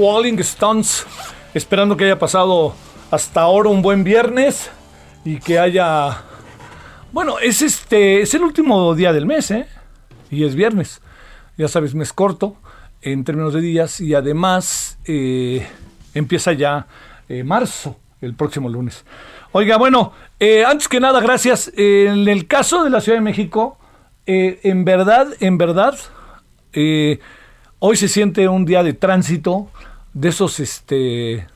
Rolling Stones, esperando que haya pasado hasta ahora un buen viernes y que haya... Bueno, es este, es el último día del mes, ¿eh? Y es viernes. Ya sabes, mes corto en términos de días y además eh, empieza ya eh, marzo, el próximo lunes. Oiga, bueno, eh, antes que nada, gracias. en el caso de la Ciudad de México, en verdad, en verdad, hoy se siente un día de tránsito de esos, este,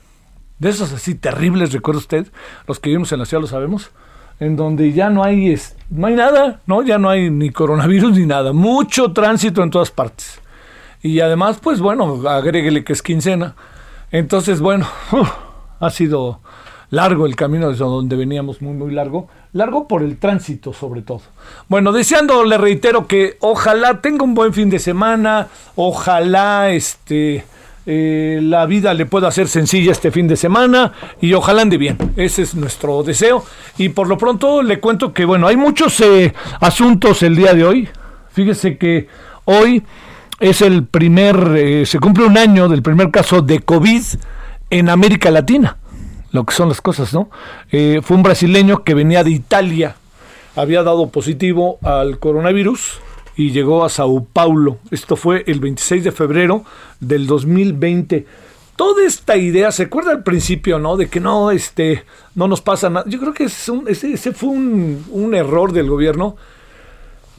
de esos así terribles, recuerda usted, los que vivimos en la ciudad lo sabemos, en donde ya no hay, es- no hay nada, ¿no? Ya no hay ni coronavirus ni nada, mucho tránsito en todas partes. Y además, pues bueno, agréguele que es quincena. Entonces, bueno, ha sido largo el camino desde donde veníamos, muy, muy largo. Largo por el tránsito, sobre todo. Bueno, deseando, le reitero que ojalá tenga un buen fin de semana, ojalá este, eh, la vida le pueda ser sencilla este fin de semana y ojalá ande bien. Ese es nuestro deseo. Y por lo pronto le cuento que, bueno, hay muchos eh, asuntos el día de hoy. Fíjese que hoy es el primer, eh, se cumple un año del primer caso de COVID en América Latina lo que son las cosas, ¿no? Eh, fue un brasileño que venía de Italia, había dado positivo al coronavirus y llegó a Sao Paulo. Esto fue el 26 de febrero del 2020. Toda esta idea, ¿se acuerda al principio, no? De que no, este, no nos pasa nada. Yo creo que ese, fue un, error del gobierno.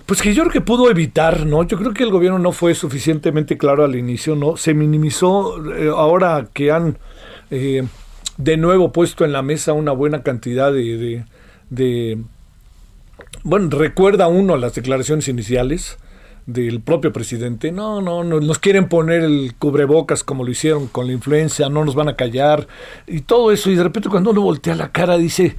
Pues que yo creo que pudo evitar, ¿no? Yo creo que el gobierno no fue suficientemente claro al inicio, ¿no? Se minimizó eh, ahora que han eh, de nuevo puesto en la mesa una buena cantidad de, bueno, recuerda uno las declaraciones iniciales del propio presidente, no, no, no, nos quieren poner el cubrebocas como lo hicieron con la influencia, no nos van a callar y todo eso, y de repente cuando uno voltea la cara dice,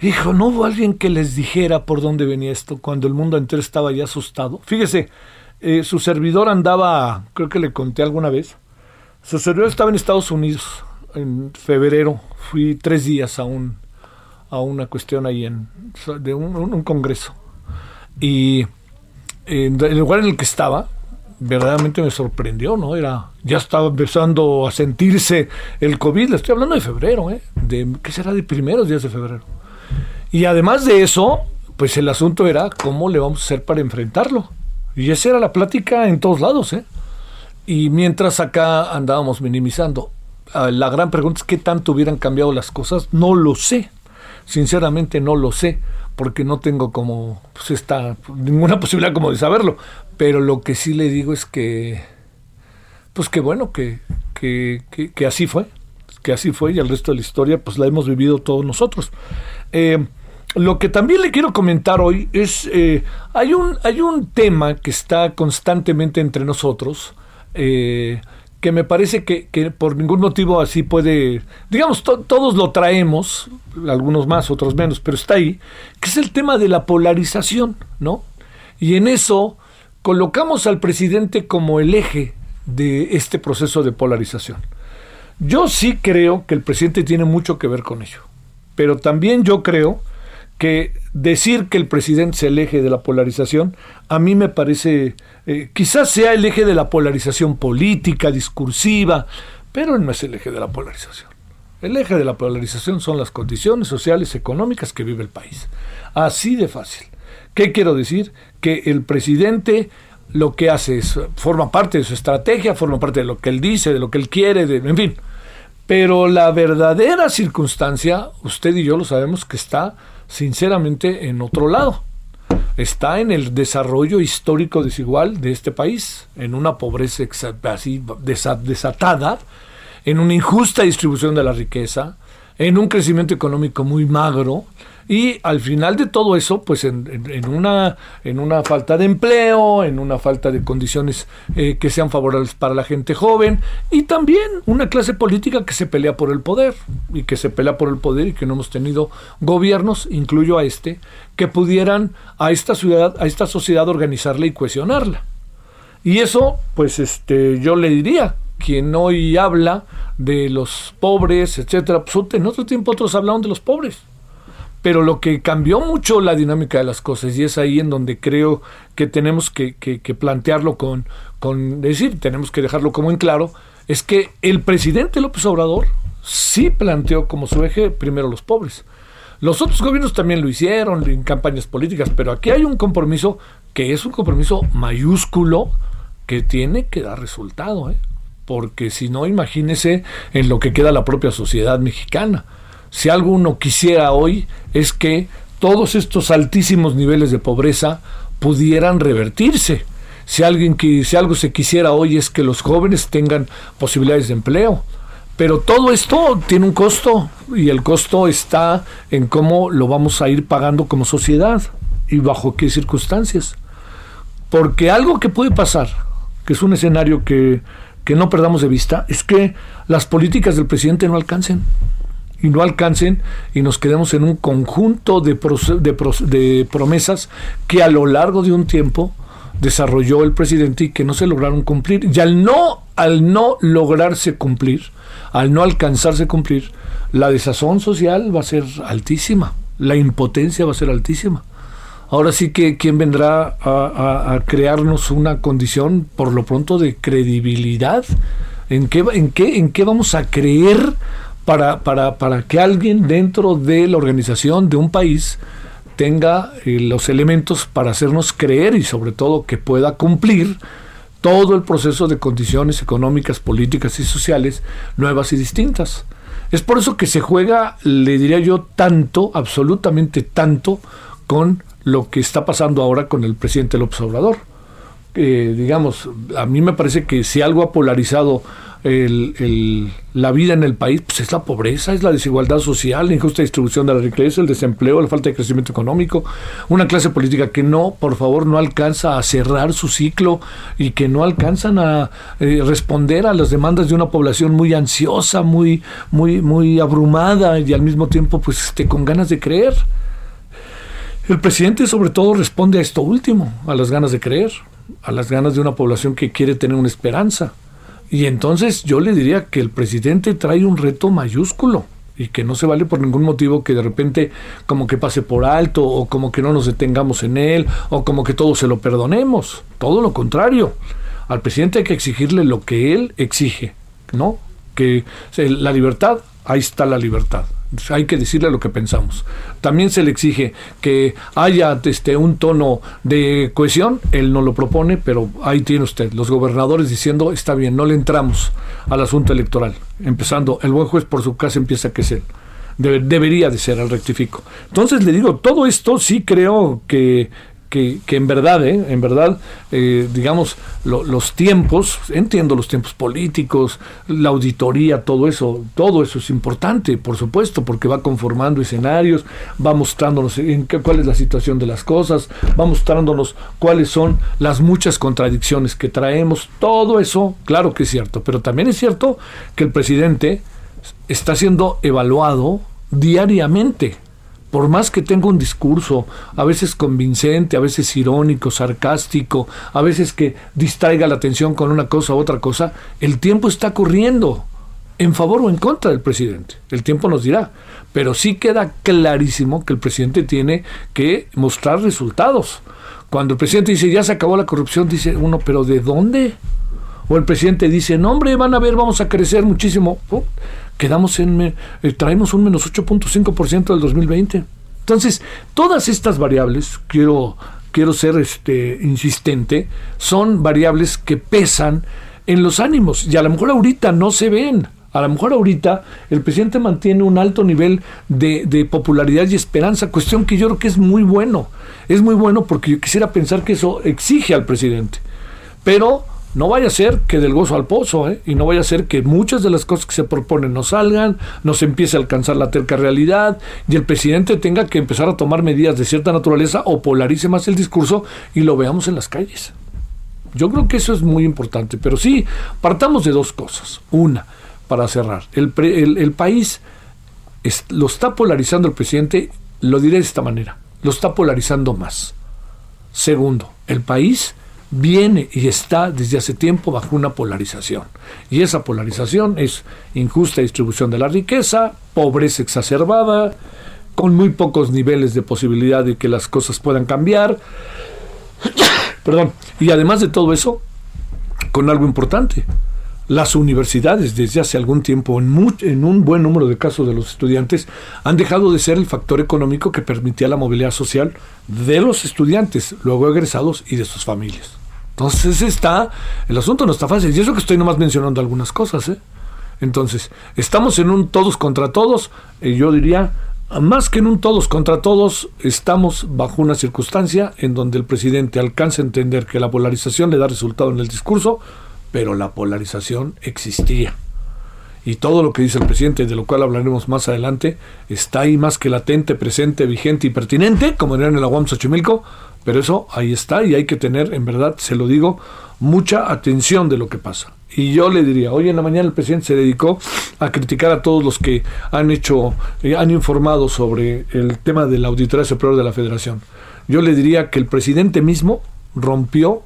hijo, no hubo alguien que les dijera por dónde venía esto cuando el mundo entero estaba ya asustado. Fíjese, eh, su servidor andaba, creo que le conté alguna vez, su servidor estaba en Estados Unidos, en febrero fui tres días a a una cuestión ahí en de un, congreso y en el lugar en el que estaba verdaderamente me sorprendió no era ya estaba empezando a sentirse el covid le estoy hablando de febrero ¿eh? de qué será de primeros días de febrero y además de eso pues el asunto era cómo le vamos a hacer para enfrentarlo y esa era la plática en todos lados ¿eh? y mientras acá andábamos minimizando Ah, la gran pregunta es qué tanto hubieran cambiado las cosas. No lo sé. Sinceramente no lo sé, porque no tengo como pues esta, ninguna posibilidad como de saberlo. Pero lo que sí le digo es que, pues que bueno, que, que, que, así fue, que así fue y el resto de la historia pues la hemos vivido todos nosotros. Eh, lo que también le quiero comentar hoy es, eh, hay, un, hay un tema que está constantemente entre nosotros, eh, que me parece que, por ningún motivo así puede, digamos, todos lo traemos, algunos más, otros menos, pero está ahí, que es el tema de la polarización, ¿no? Y en eso colocamos al presidente como el eje de este proceso de polarización. Yo sí creo que el presidente tiene mucho que ver con ello, pero también yo creo que decir que el presidente es el eje de la polarización, a mí me parece, eh, quizás sea el eje de la polarización política, discursiva, pero no es el eje de la polarización. El eje de la polarización son las condiciones sociales, económicas que vive el país. Así de fácil. ¿Qué quiero decir? Que el presidente lo que hace es, forma parte de su estrategia, forma parte de lo que él dice, de lo que él quiere, de, en fin. Pero la verdadera circunstancia, usted y yo lo sabemos que está sinceramente en otro lado. Está en el desarrollo histórico desigual de este país, en una pobreza así desatada, en una injusta distribución de la riqueza, en un crecimiento económico muy magro, y al final de todo eso, pues en, una, en una falta de empleo, en una falta de condiciones eh, que sean favorables para la gente joven y también una clase política que se pelea por el poder y que se pelea por el poder y que no hemos tenido gobiernos, incluyo a este, que pudieran a esta ciudad, a esta sociedad organizarla y cohesionarla. Y eso, pues este, yo le diría, quien hoy habla de los pobres, etcétera, pues en otro tiempo otros hablaron de los pobres pero lo que cambió mucho la dinámica de las cosas, y es ahí en donde creo que tenemos que, plantearlo con, con, decir, tenemos que dejarlo como en claro, es que el presidente López Obrador sí planteó como su eje primero los pobres. Los otros gobiernos también lo hicieron en campañas políticas, pero aquí hay un compromiso que es un compromiso mayúsculo que tiene que dar resultado, ¿eh? porque si no, imagínese en lo que queda la propia sociedad mexicana si algo uno quisiera hoy es que todos estos altísimos niveles de pobreza pudieran revertirse. Si, alguien, si algo se quisiera hoy es que los jóvenes tengan posibilidades de empleo. Pero todo esto tiene un costo y el costo está en cómo lo vamos a ir pagando como sociedad y bajo qué circunstancias. Porque algo que puede pasar, que es un escenario que, que no perdamos de vista, es que las políticas del presidente no alcancen y no alcancen y nos quedemos en un conjunto de, de promesas que a lo largo de un tiempo desarrolló el presidente y que no se lograron cumplir. Y al no, al no lograrse cumplir, al no alcanzarse cumplir, la desazón social va a ser altísima, la impotencia va a ser altísima. Ahora sí que quién vendrá a, crearnos una condición, por lo pronto, de credibilidad. ¿En qué, en qué, en qué vamos a creer para, para, para que alguien dentro de la organización de un país tenga eh, los elementos para hacernos creer y sobre todo que pueda cumplir todo el proceso de condiciones económicas, políticas y sociales nuevas y distintas. Es por eso que se juega, le diría yo, tanto, absolutamente tanto, con lo que está pasando ahora con el presidente López Obrador. Eh, digamos, a mí me parece que si algo ha polarizado el, la vida en el país, pues es la pobreza, es la desigualdad social, la injusta distribución de la riqueza, el desempleo, la falta de crecimiento económico, una clase política que no, por favor, no alcanza a cerrar su ciclo y que no alcanzan a eh, responder a las demandas de una población muy ansiosa, muy, muy, muy abrumada y al mismo tiempo, pues, este, con ganas de creer. El presidente sobre todo responde a esto último, a las ganas de creer, a las ganas de una población que quiere tener una esperanza. Y entonces yo le diría que el presidente trae un reto mayúsculo y que no se vale por ningún motivo que de repente como que pase por alto o como que no nos detengamos en él o como que todo se lo perdonemos. Todo lo contrario. Al presidente hay que exigirle lo que él exige, ¿no? Que la libertad, ahí está la libertad hay que decirle lo que pensamos. También se le exige que haya este, un tono de cohesión, él no lo propone, pero ahí tiene usted, los gobernadores diciendo, está bien, no le entramos al asunto electoral. Empezando, el buen juez por su casa empieza que es él. debería de ser, al rectifico. Entonces le digo, todo esto sí creo que que, en verdad, ¿eh? en verdad, eh, digamos, los tiempos, entiendo los tiempos políticos, la auditoría, todo eso, todo eso es importante, por supuesto, porque va conformando escenarios, va mostrándonos en qué, cuál es la situación de las cosas, va mostrándonos cuáles son las muchas contradicciones que traemos, todo eso, claro que es cierto, pero también es cierto que el presidente está siendo evaluado diariamente por más que tenga un discurso, a veces convincente, a veces irónico, sarcástico, a veces que distraiga la atención con una cosa u otra cosa, el tiempo está corriendo en favor o en contra del presidente. El tiempo nos dirá. Pero sí queda clarísimo que el presidente tiene que mostrar resultados. Cuando el presidente dice ya se acabó la corrupción, dice uno, pero ¿de dónde? O el presidente dice, no hombre, van a ver, vamos a crecer muchísimo quedamos en, eh, traemos un menos 8.5% del 2020. Entonces, todas estas variables, quiero, quiero ser este, insistente, son variables que pesan en los ánimos y a lo mejor ahorita no se ven. A lo mejor ahorita el presidente mantiene un alto nivel de, de, popularidad y esperanza, cuestión que yo creo que es muy bueno. Es muy bueno porque yo quisiera pensar que eso exige al presidente. Pero no vaya a ser que del gozo al pozo, ¿eh? y no vaya a ser que muchas de las cosas que se proponen no salgan, no se empiece a alcanzar la terca realidad, y el presidente tenga que empezar a tomar medidas de cierta naturaleza o polarice más el discurso y lo veamos en las calles. Yo creo que eso es muy importante, pero sí, partamos de dos cosas. Una, para cerrar, el, el, país lo está polarizando el presidente, lo diré de esta manera, lo está polarizando más. Segundo, el país viene y está desde hace tiempo bajo una polarización. Y esa polarización es injusta distribución de la riqueza, pobreza exacerbada, con muy pocos niveles de posibilidad de que las cosas puedan cambiar. Perdón. Y además de todo eso, con algo importante. Las universidades desde hace algún tiempo, en, en un buen número de casos de los estudiantes, han dejado de ser el factor económico que permitía la movilidad social de los estudiantes, luego egresados y de sus familias. Entonces está, el asunto no está fácil. Y eso que estoy nomás mencionando algunas cosas, ¿eh? Entonces, estamos en un todos contra todos, y yo diría, más que en un todos contra todos, estamos bajo una circunstancia en donde el presidente alcanza a entender que la polarización le da resultado en el discurso, pero la polarización existía. y todo lo que dice el presidente, de lo cual hablaremos más adelante, está ahí más que latente, presente, vigente y pertinente, como dirían en la UAM Xochimilco, pero eso ahí está y hay que tener, en verdad, se lo digo, mucha atención de lo que pasa. Y yo le diría, hoy en la mañana el presidente se dedicó a criticar a todos los que han hecho, eh, han informado sobre el tema de la Auditoría Superior de la Federación. Yo le diría que el presidente mismo rompió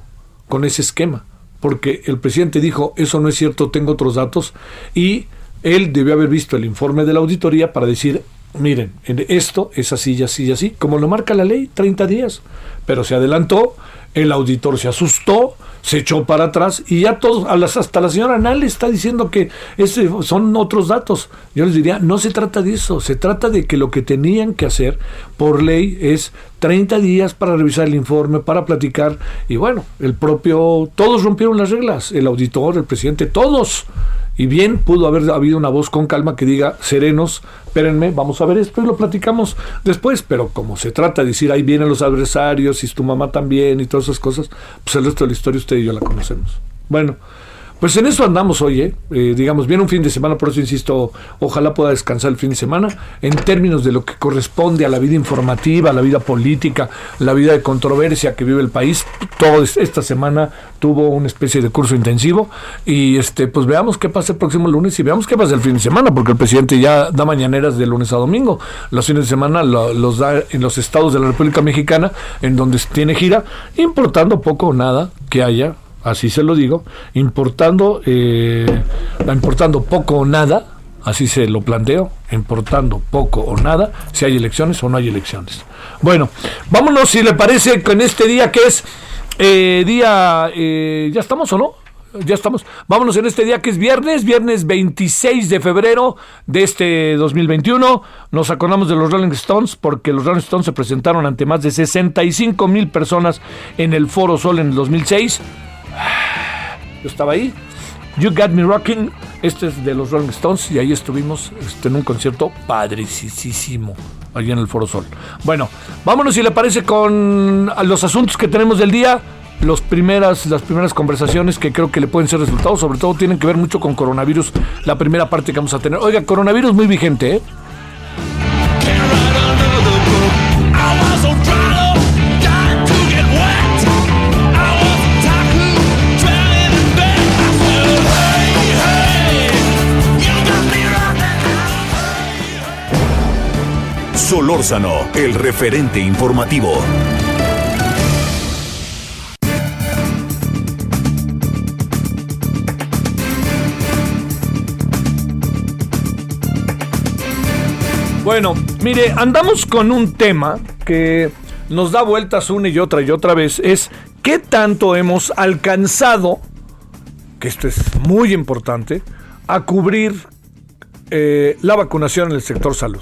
con ese esquema, porque el presidente dijo, eso no es cierto, tengo otros datos, y él debió haber visto el informe de la auditoría para decir, miren, en esto es así y así y así, como lo marca la ley, 30 días. Pero se adelantó, el auditor se asustó, se echó para atrás y ya todos, a las, hasta la señora Nal está diciendo que ese son otros datos. Yo les diría, no se trata de eso, se trata de que lo que tenían que hacer por ley es 30 días para revisar el informe, para platicar y bueno, el propio, todos rompieron las reglas, el auditor, el presidente, todos. Y bien pudo haber habido una voz con calma que diga, serenos, espérenme, vamos a ver esto y lo platicamos después. Pero como se trata de decir, ahí vienen los adversarios y tu mamá también y todas esas cosas, pues el resto de la historia usted y yo la conocemos. Bueno, pues en eso andamos hoy, ¿eh? Eh, digamos, viene un fin de semana, por eso insisto, ojalá pueda descansar el fin de semana, en términos de lo que corresponde a la vida informativa, a la vida política, la vida de controversia que vive el país. Toda esta semana tuvo una especie de curso intensivo y este, pues veamos qué pasa el próximo lunes y veamos qué pasa el fin de semana, porque el presidente ya da mañaneras de lunes a domingo. Los fines de semana lo- los da en los estados de la República Mexicana, en donde tiene gira, importando poco o nada que haya así se lo digo, importando, eh, importando poco o nada, así se lo planteo, importando poco o nada, si hay elecciones o no hay elecciones. Bueno, vámonos si le parece con este día que es eh, día, eh, ¿ya estamos o no? Ya estamos. Vámonos en este día que es viernes, viernes 26 de febrero de este 2021. Nos acordamos de los Rolling Stones porque los Rolling Stones se presentaron ante más de 65 mil personas en el Foro Sol en el 2006. Yo estaba ahí. You Got Me Rocking. Este es de los Rolling Stones y ahí estuvimos este, en un concierto padricísimo. Allí en el Foro Sol. Bueno, vámonos si le parece con los asuntos que tenemos del día. Los primeras, las primeras conversaciones que creo que le pueden ser resultados, sobre todo tienen que ver mucho con coronavirus, la primera parte que vamos a tener. Oiga, coronavirus muy vigente, ¿eh? Solórzano, el referente informativo. Bueno, mire, andamos con un tema que nos da vueltas una y otra y otra vez. Es qué tanto hemos alcanzado, que esto es muy importante, a cubrir eh, la vacunación en el sector salud.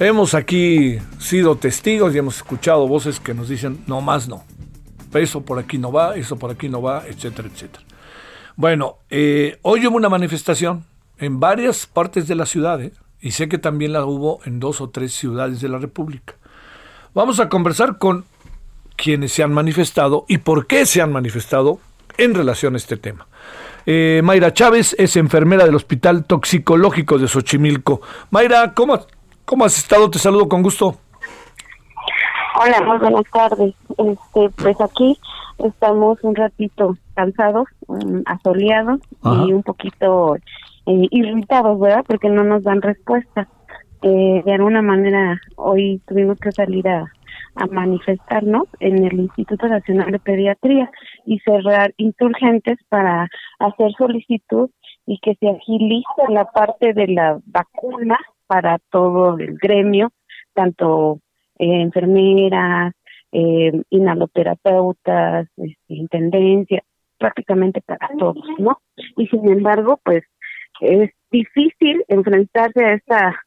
Hemos aquí sido testigos y hemos escuchado voces que nos dicen, no más no. Eso por aquí no va, eso por aquí no va, etcétera, etcétera. Bueno, eh, hoy hubo una manifestación en varias partes de la ciudad, ¿eh? y sé que también la hubo en dos o tres ciudades de la República. Vamos a conversar con quienes se han manifestado y por qué se han manifestado en relación a este tema. Eh, Mayra Chávez es enfermera del Hospital Toxicológico de Xochimilco. Mayra, ¿cómo, ¿cómo has estado? Te saludo con gusto. Hola, muy buenas tardes. Este, pues aquí estamos un ratito cansados, um, asoleados Ajá. y un poquito eh, irritados, ¿verdad? Porque no nos dan respuesta. Eh, de alguna manera, hoy tuvimos que salir a, a manifestarnos en el Instituto Nacional de Pediatría y cerrar insurgentes para hacer solicitud y que se agilice la parte de la vacuna para todo el gremio, tanto eh, enfermeras, eh, inhaloterapeutas, este, intendencia, prácticamente para todos, ¿no? Y sin embargo, pues es difícil enfrentarse a esta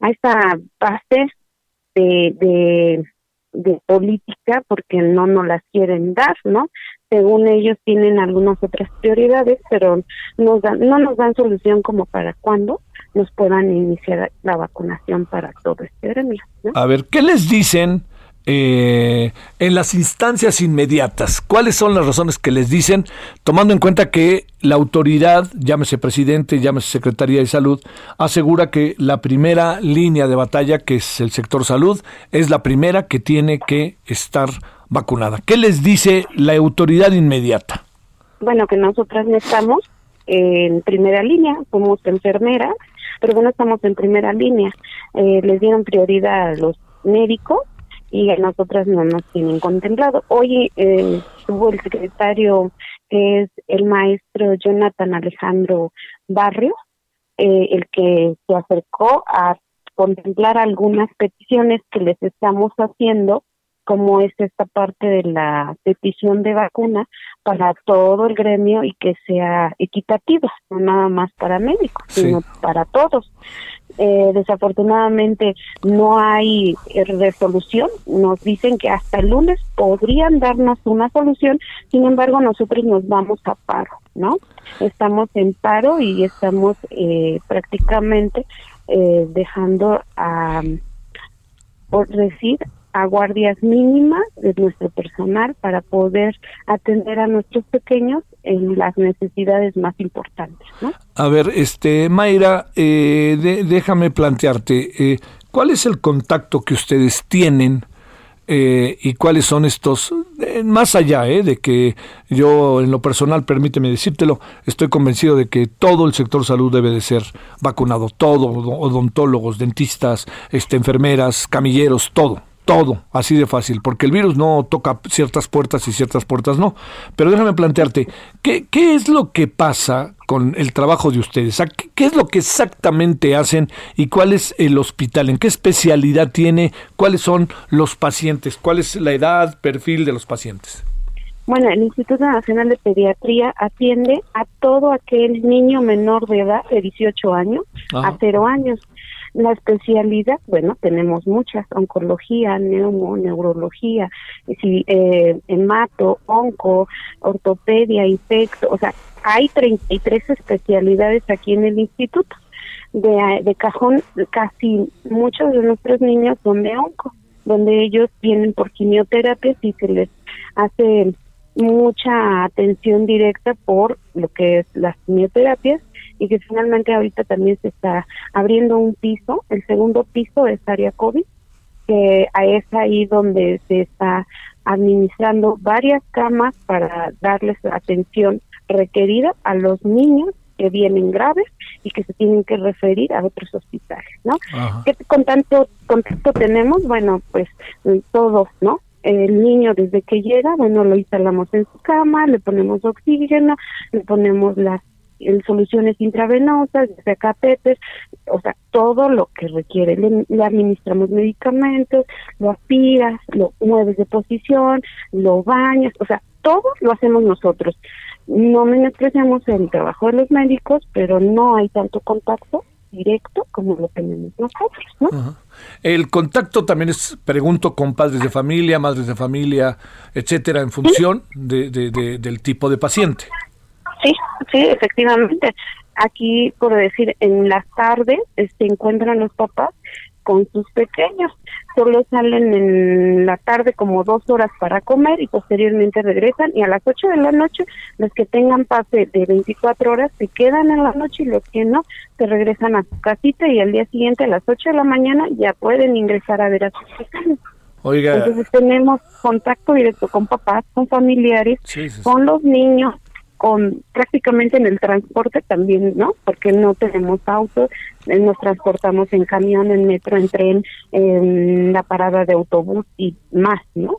a esta base de, de, de política porque no nos las quieren dar, ¿no? Según ellos tienen algunas otras prioridades, pero nos dan, no nos dan solución como para cuándo nos puedan iniciar la vacunación para todo este gremio. A ver, ¿qué les dicen eh, en las instancias inmediatas? ¿Cuáles son las razones que les dicen, tomando en cuenta que la autoridad, llámese presidente, llámese Secretaría de Salud, asegura que la primera línea de batalla, que es el sector salud, es la primera que tiene que estar vacunada? ¿Qué les dice la autoridad inmediata? Bueno, que nosotras no estamos en primera línea, somos enfermeras, pero bueno, estamos en primera línea. Eh, les dieron prioridad a los médicos y a nosotras no nos tienen contemplado. Hoy eh, estuvo el secretario, que es el maestro Jonathan Alejandro Barrio, eh, el que se acercó a contemplar algunas peticiones que les estamos haciendo como es esta parte de la petición de vacuna para todo el gremio y que sea equitativa, no nada más para médicos, sino para todos. Eh, desafortunadamente no hay resolución, nos dicen que hasta el lunes podrían darnos una solución, sin embargo nosotros nos vamos a paro, ¿no? Estamos en paro y estamos eh, prácticamente eh, dejando a, por decir, a guardias mínimas de nuestro personal para poder atender a nuestros pequeños en las necesidades más importantes. ¿no? A ver, este Mayra, eh, déjame plantearte, eh, ¿cuál es el contacto que ustedes tienen eh, y cuáles son estos, más allá de que yo en lo personal, permíteme decírtelo, estoy convencido de que todo el sector salud debe de ser vacunado, todo, odontólogos, dentistas, este, enfermeras, camilleros, todo todo, así de fácil, porque el virus no toca ciertas puertas y ciertas puertas no. Pero déjame plantearte, ¿qué, qué es lo que pasa con el trabajo de ustedes? ¿Qué es lo que exactamente hacen y cuál es el hospital? ¿En qué especialidad tiene? ¿Cuáles son los pacientes? ¿Cuál es la edad, perfil de los pacientes? Bueno, el Instituto Nacional de Pediatría atiende a todo aquel niño menor de edad de 18 años a 0 años. La especialidad, bueno, tenemos muchas, oncología, neumo, neurología, si, eh, hemato, onco, ortopedia, infecto, o sea, hay 33 especialidades aquí en el instituto. De, de cajón, casi muchos de nuestros niños son de onco, donde ellos vienen por quimioterapia y se les hace mucha atención directa por lo que es las quimioterapias y que finalmente ahorita también se está abriendo un piso, el segundo piso es área COVID, que es ahí donde se está administrando varias camas para darles la atención requerida a los niños que vienen graves y que se tienen que referir a otros hospitales, ¿no? ¿Qué con tanto contacto tenemos? Bueno, pues todos, ¿no? El niño desde que llega, bueno, lo instalamos en su cama, le ponemos oxígeno, le ponemos las en soluciones intravenosas, sea catéter, o sea, todo lo que requiere. Le, administramos medicamentos, lo aspiras, lo mueves de posición, lo bañas, o sea, todo lo hacemos nosotros. No menospreciamos el trabajo de los médicos, pero no hay tanto contacto directo como lo tenemos nosotros, ¿no? El contacto también es, pregunto, con padres de familia, madres de familia, etcétera, en función de, de, del tipo de paciente. Sí, sí, efectivamente. Aquí, por decir, en las tardes se este, encuentran los papás con sus pequeños. Solo salen en la tarde como dos horas para comer y posteriormente regresan y a las ocho de la noche los que tengan pase de 24 horas se quedan en la noche y los que no se regresan a su casita y al día siguiente a las ocho de la mañana ya pueden ingresar a ver a sus pequeños. Oiga. Entonces tenemos contacto directo con papás, con familiares, con los niños, con prácticamente en el transporte también, ¿no? Porque no tenemos autos, eh, nos transportamos en camión, en metro, en tren, en la parada de autobús y más, ¿no?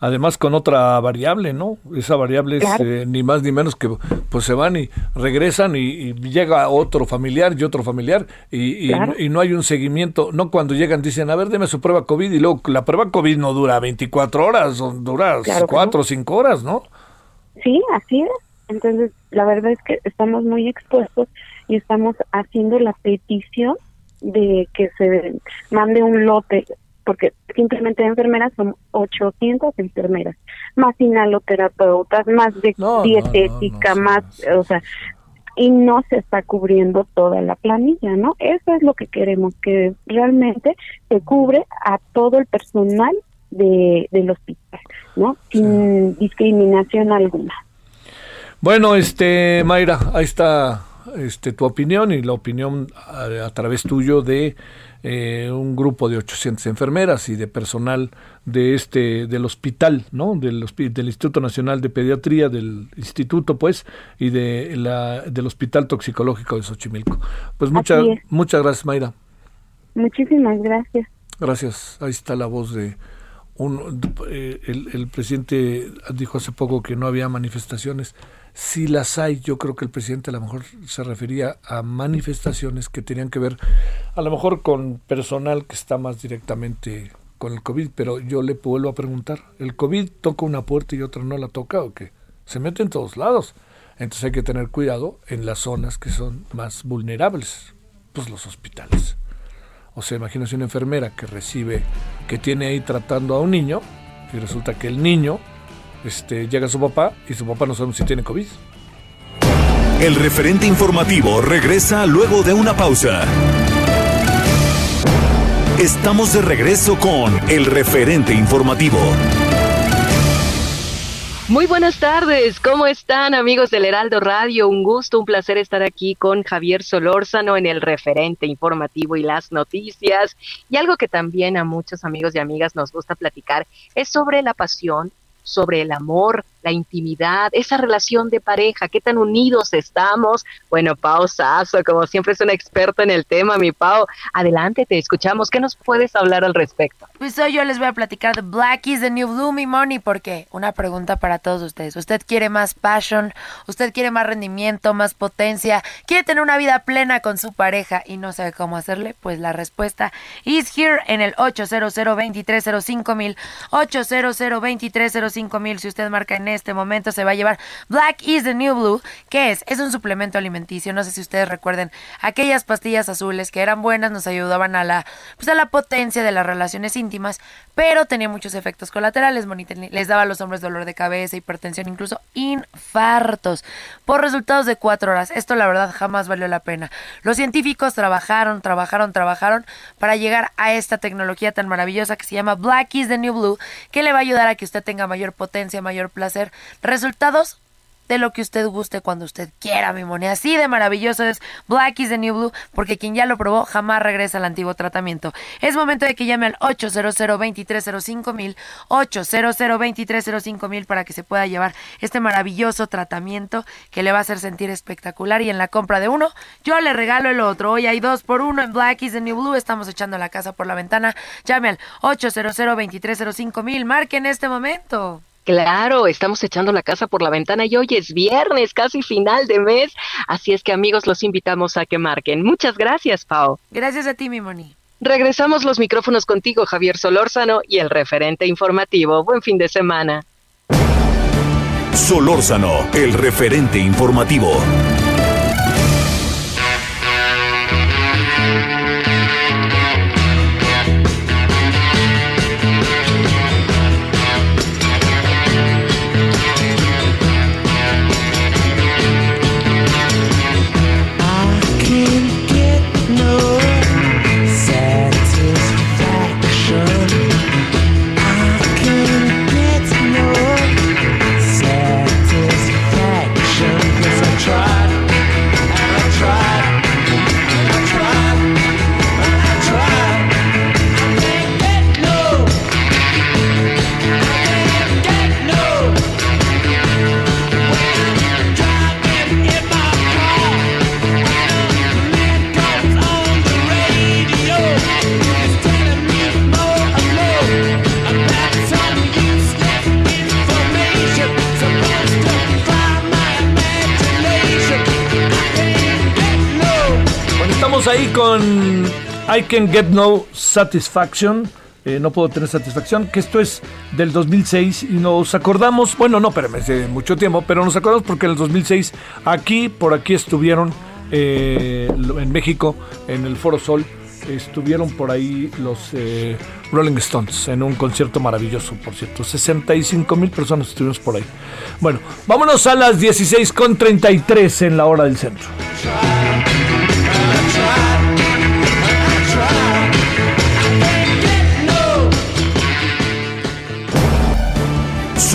Además con otra variable, ¿no? Esa variable es eh, ni más ni menos que pues se van y regresan y, llega otro familiar y otro familiar y, y, no hay un seguimiento, no cuando llegan dicen, a ver, deme su prueba COVID y luego la prueba COVID no dura 24 horas, dura 4 o 5 horas, ¿no? Sí, así es. Entonces, la verdad es que estamos muy expuestos y estamos haciendo la petición de que se mande un lote, porque simplemente de enfermeras son 800 enfermeras, más inhaloterapeutas, más de dietética, más, o sea, y no se está cubriendo toda la planilla, ¿no? Eso es lo que queremos, que realmente se cubre a todo el personal de, del hospital, ¿no? Sin discriminación alguna. Bueno, este, Mayra, ahí está este, tu opinión y la opinión a, a través tuyo de eh, un grupo de 800 enfermeras y de personal de este del hospital, ¿no? Del, del Instituto Nacional de Pediatría, del instituto, pues, y de la, del Hospital Toxicológico de Xochimilco. Pues muchas muchas gracias, Mayra. Muchísimas gracias. Gracias. Ahí está la voz de eh, el, el presidente dijo hace poco que no había manifestaciones. Si las hay, yo creo que el presidente a lo mejor se refería a manifestaciones que tenían que ver a lo mejor con personal que está más directamente con el COVID, pero yo le vuelvo a preguntar, ¿el COVID toca una puerta y otra no la toca o qué? Se mete en todos lados. Entonces hay que tener cuidado en las zonas que son más vulnerables, pues los hospitales. O sea, imagínese una enfermera que recibe, que tiene ahí tratando a un niño, y resulta que el niño este, llega a su papá y su papá no sabe si tiene COVID. El referente informativo regresa luego de una pausa. Estamos de regreso con el referente informativo. Muy buenas tardes, ¿cómo están amigos del Heraldo Radio? Un gusto, un placer estar aquí con Javier Solórzano en el referente informativo y las noticias. Y algo que también a muchos amigos y amigas nos gusta platicar es sobre la pasión, sobre el amor, la intimidad, esa relación de pareja, qué tan unidos estamos. Bueno, Pau Sasso, como siempre es una experta en el tema, mi Pau. Adelante, te escuchamos. ¿Qué nos puedes hablar al respecto? Pues hoy yo les voy a platicar de Black is the New Blue, mi money, porque una pregunta para todos ustedes. ¿Usted quiere más passion? ¿Usted quiere más rendimiento, más potencia? ¿Quiere tener una vida plena con su pareja y no sabe cómo hacerle? Pues la respuesta is here en el 800 2305 mil 800 2305 mil. Si usted marca en este momento, se va a llevar Black is the New Blue. ¿Qué es? Es un suplemento alimenticio. No sé si ustedes recuerden aquellas pastillas azules que eran buenas, nos ayudaban a la, pues a la potencia de las relaciones íntimas, pero tenía muchos efectos colaterales. Les daba a los hombres dolor de cabeza, hipertensión, incluso infartos, por resultados de cuatro horas. Esto la verdad jamás valió la pena. Los científicos trabajaron, trabajaron, trabajaron para llegar a esta tecnología tan maravillosa que se llama Black is the New Blue, que le va a ayudar a que usted tenga mayor potencia, mayor placer, resultados de lo que usted guste cuando usted quiera, mi moneda. Así de maravilloso es Black is the New Blue, porque quien ya lo probó jamás regresa al antiguo tratamiento. Es momento de que llame al 800 2305 mil 800 2305 mil para que se pueda llevar este maravilloso tratamiento que le va a hacer sentir espectacular. Y en la compra de uno, yo le regalo el otro. Hoy hay dos por uno en Black is the New Blue. Estamos echando la casa por la ventana. Llame al 800 2305 mil. Marque en este momento. Claro, estamos echando la casa por la ventana y hoy es viernes, casi final de mes. Así es que amigos, los invitamos a que marquen. Muchas gracias, Pau. Gracias a ti, mi Moni. Regresamos los micrófonos contigo, Javier Solórzano, y el referente informativo. Buen fin de semana. Solórzano, el referente informativo. I Can Get No Satisfaction. eh, no puedo tener satisfacción, que esto es del 2006 y nos acordamos, bueno, no, pero hace mucho tiempo, pero nos acordamos porque en el 2006 aquí, por aquí estuvieron eh, en México, en el Foro Sol, estuvieron por ahí los eh, Rolling Stones en un concierto maravilloso, por cierto. 65 mil personas estuvimos por ahí. Bueno, vámonos a las 16.33 en la hora del centro.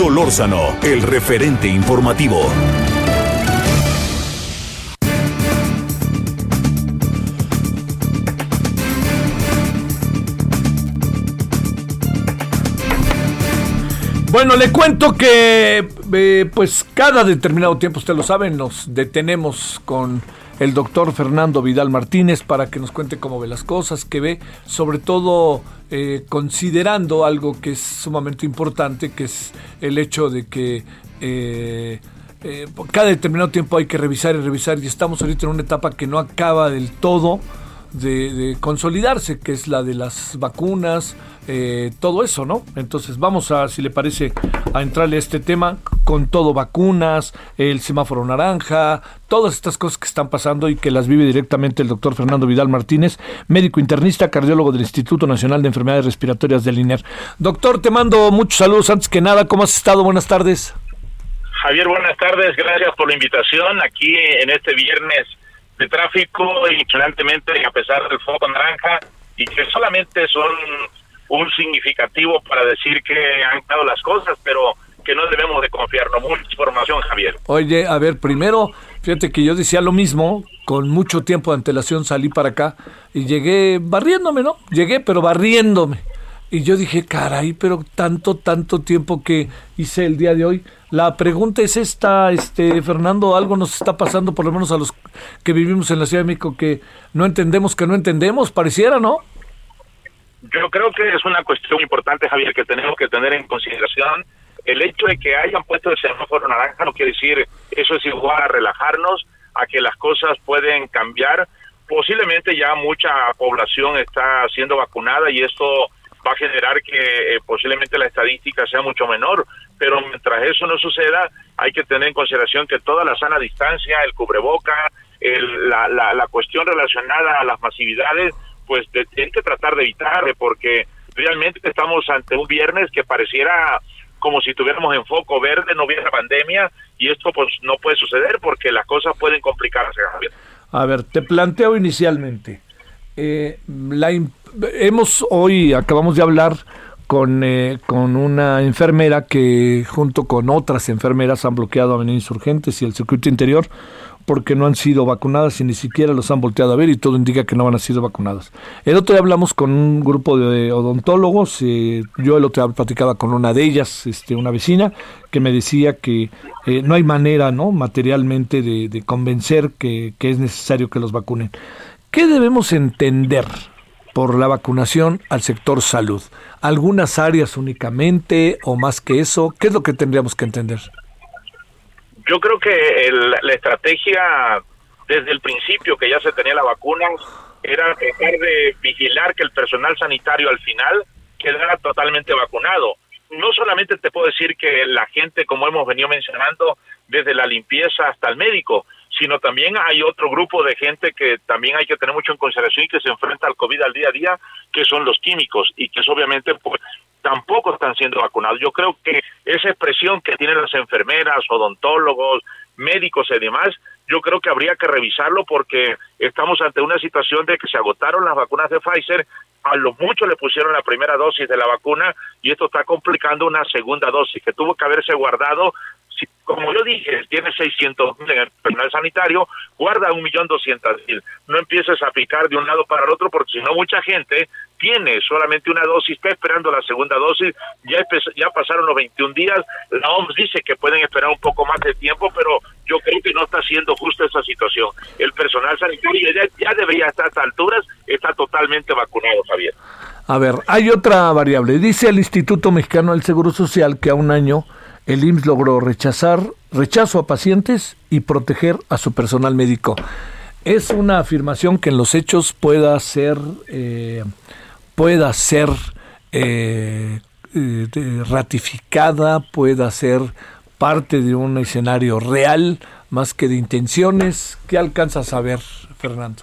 Solórzano, el referente informativo. Bueno, le cuento que eh, pues cada determinado tiempo, usted lo sabe, nos detenemos con el doctor Fernando Vidal Martínez para que nos cuente cómo ve las cosas, que ve sobre todo eh, considerando algo que es sumamente importante, que es el hecho de que eh, eh, cada determinado tiempo hay que revisar y revisar y estamos ahorita en una etapa que no acaba del todo de, de consolidarse, que es la de las vacunas, eh, todo eso, ¿no? Entonces vamos a, si le parece, a entrarle a este tema con todo vacunas, el semáforo naranja, todas estas cosas que están pasando y que las vive directamente el doctor Fernando Vidal Martínez, médico internista, cardiólogo del Instituto Nacional de Enfermedades Respiratorias del INER. Doctor, te mando muchos saludos antes que nada, ¿cómo has estado? Buenas tardes. Javier, buenas tardes, gracias por la invitación aquí en este viernes de tráfico, impresionantemente a pesar del foco naranja, y que solamente son un significativo para decir que han dado las cosas, pero que no debemos de confiarnos. Mucha información, Javier. Oye, a ver, primero, fíjate que yo decía lo mismo, con mucho tiempo de antelación salí para acá y llegué barriéndome, ¿no? Llegué, pero barriéndome. Y yo dije, caray, pero tanto, tanto tiempo que hice el día de hoy. La pregunta es esta, este, Fernando, algo nos está pasando, por lo menos a los que vivimos en la Ciudad de México, que no entendemos, que no entendemos, pareciera, ¿no? Yo creo que es una cuestión importante, Javier, que tenemos que tener en consideración. El hecho de que hayan puesto el semáforo naranja no quiere decir eso es igual a relajarnos, a que las cosas pueden cambiar. Posiblemente ya mucha población está siendo vacunada y esto va a generar que eh, posiblemente la estadística sea mucho menor, pero mientras eso no suceda, hay que tener en consideración que toda la sana distancia, el cubreboca, el, la, la, cuestión relacionada a las masividades, pues de, hay que tratar de evitar, porque realmente estamos ante un viernes que pareciera como si tuviéramos en foco verde, no hubiera pandemia, y esto pues no puede suceder porque las cosas pueden complicarse. A ver, te planteo inicialmente. Eh, la, hemos hoy, acabamos de hablar con, eh, con una enfermera que junto con otras enfermeras han bloqueado Avenida Insurgentes y el circuito interior porque no han sido vacunadas y ni siquiera los han volteado a ver y todo indica que no van a ser vacunadas. El otro día hablamos con un grupo de odontólogos, eh, yo el otro día platicaba con una de ellas, este, una vecina, que me decía que eh, no hay manera, ¿no? Materialmente de, de convencer que, que es necesario que los vacunen. ¿Qué debemos entender por la vacunación al sector salud? ¿Algunas áreas únicamente o más que eso? ¿Qué es lo que tendríamos que entender? Yo creo que el, la estrategia desde el principio que ya se tenía la vacuna era tratar de vigilar que el personal sanitario al final quedara totalmente vacunado. No solamente te puedo decir que la gente, como hemos venido mencionando, desde la limpieza hasta el médico, sino también hay otro grupo de gente que también hay que tener mucho en consideración y que se enfrenta al COVID al día a día, que son los químicos y que obviamente pues, tampoco están siendo vacunados. Yo creo que esa expresión que tienen las enfermeras, odontólogos, médicos y demás, yo creo que habría que revisarlo porque estamos ante una situación de que se agotaron las vacunas de Pfizer, a lo mucho le pusieron la primera dosis de la vacuna y esto está complicando una segunda dosis que tuvo que haberse guardado como yo dije, tiene 600 mil en el personal sanitario, guarda un millón doscientos mil. No empieces a picar de un lado para el otro porque si no mucha gente tiene solamente una dosis, está esperando la segunda dosis, ya, ya pasaron los 21 días, la OMS dice que pueden esperar un poco más de tiempo, pero yo creo que no está siendo justa esa situación. El personal sanitario ya, ya debería estar a alturas, está totalmente vacunado, Javier. A ver, hay otra variable. Dice el Instituto Mexicano del Seguro Social que a un año el IMSS logró rechazar rechazo a pacientes y proteger a su personal médico. Es una afirmación que en los hechos pueda ser eh, pueda ser eh, eh, ratificada, pueda ser parte de un escenario real más que de intenciones. ¿Qué alcanzas a ver, Fernando?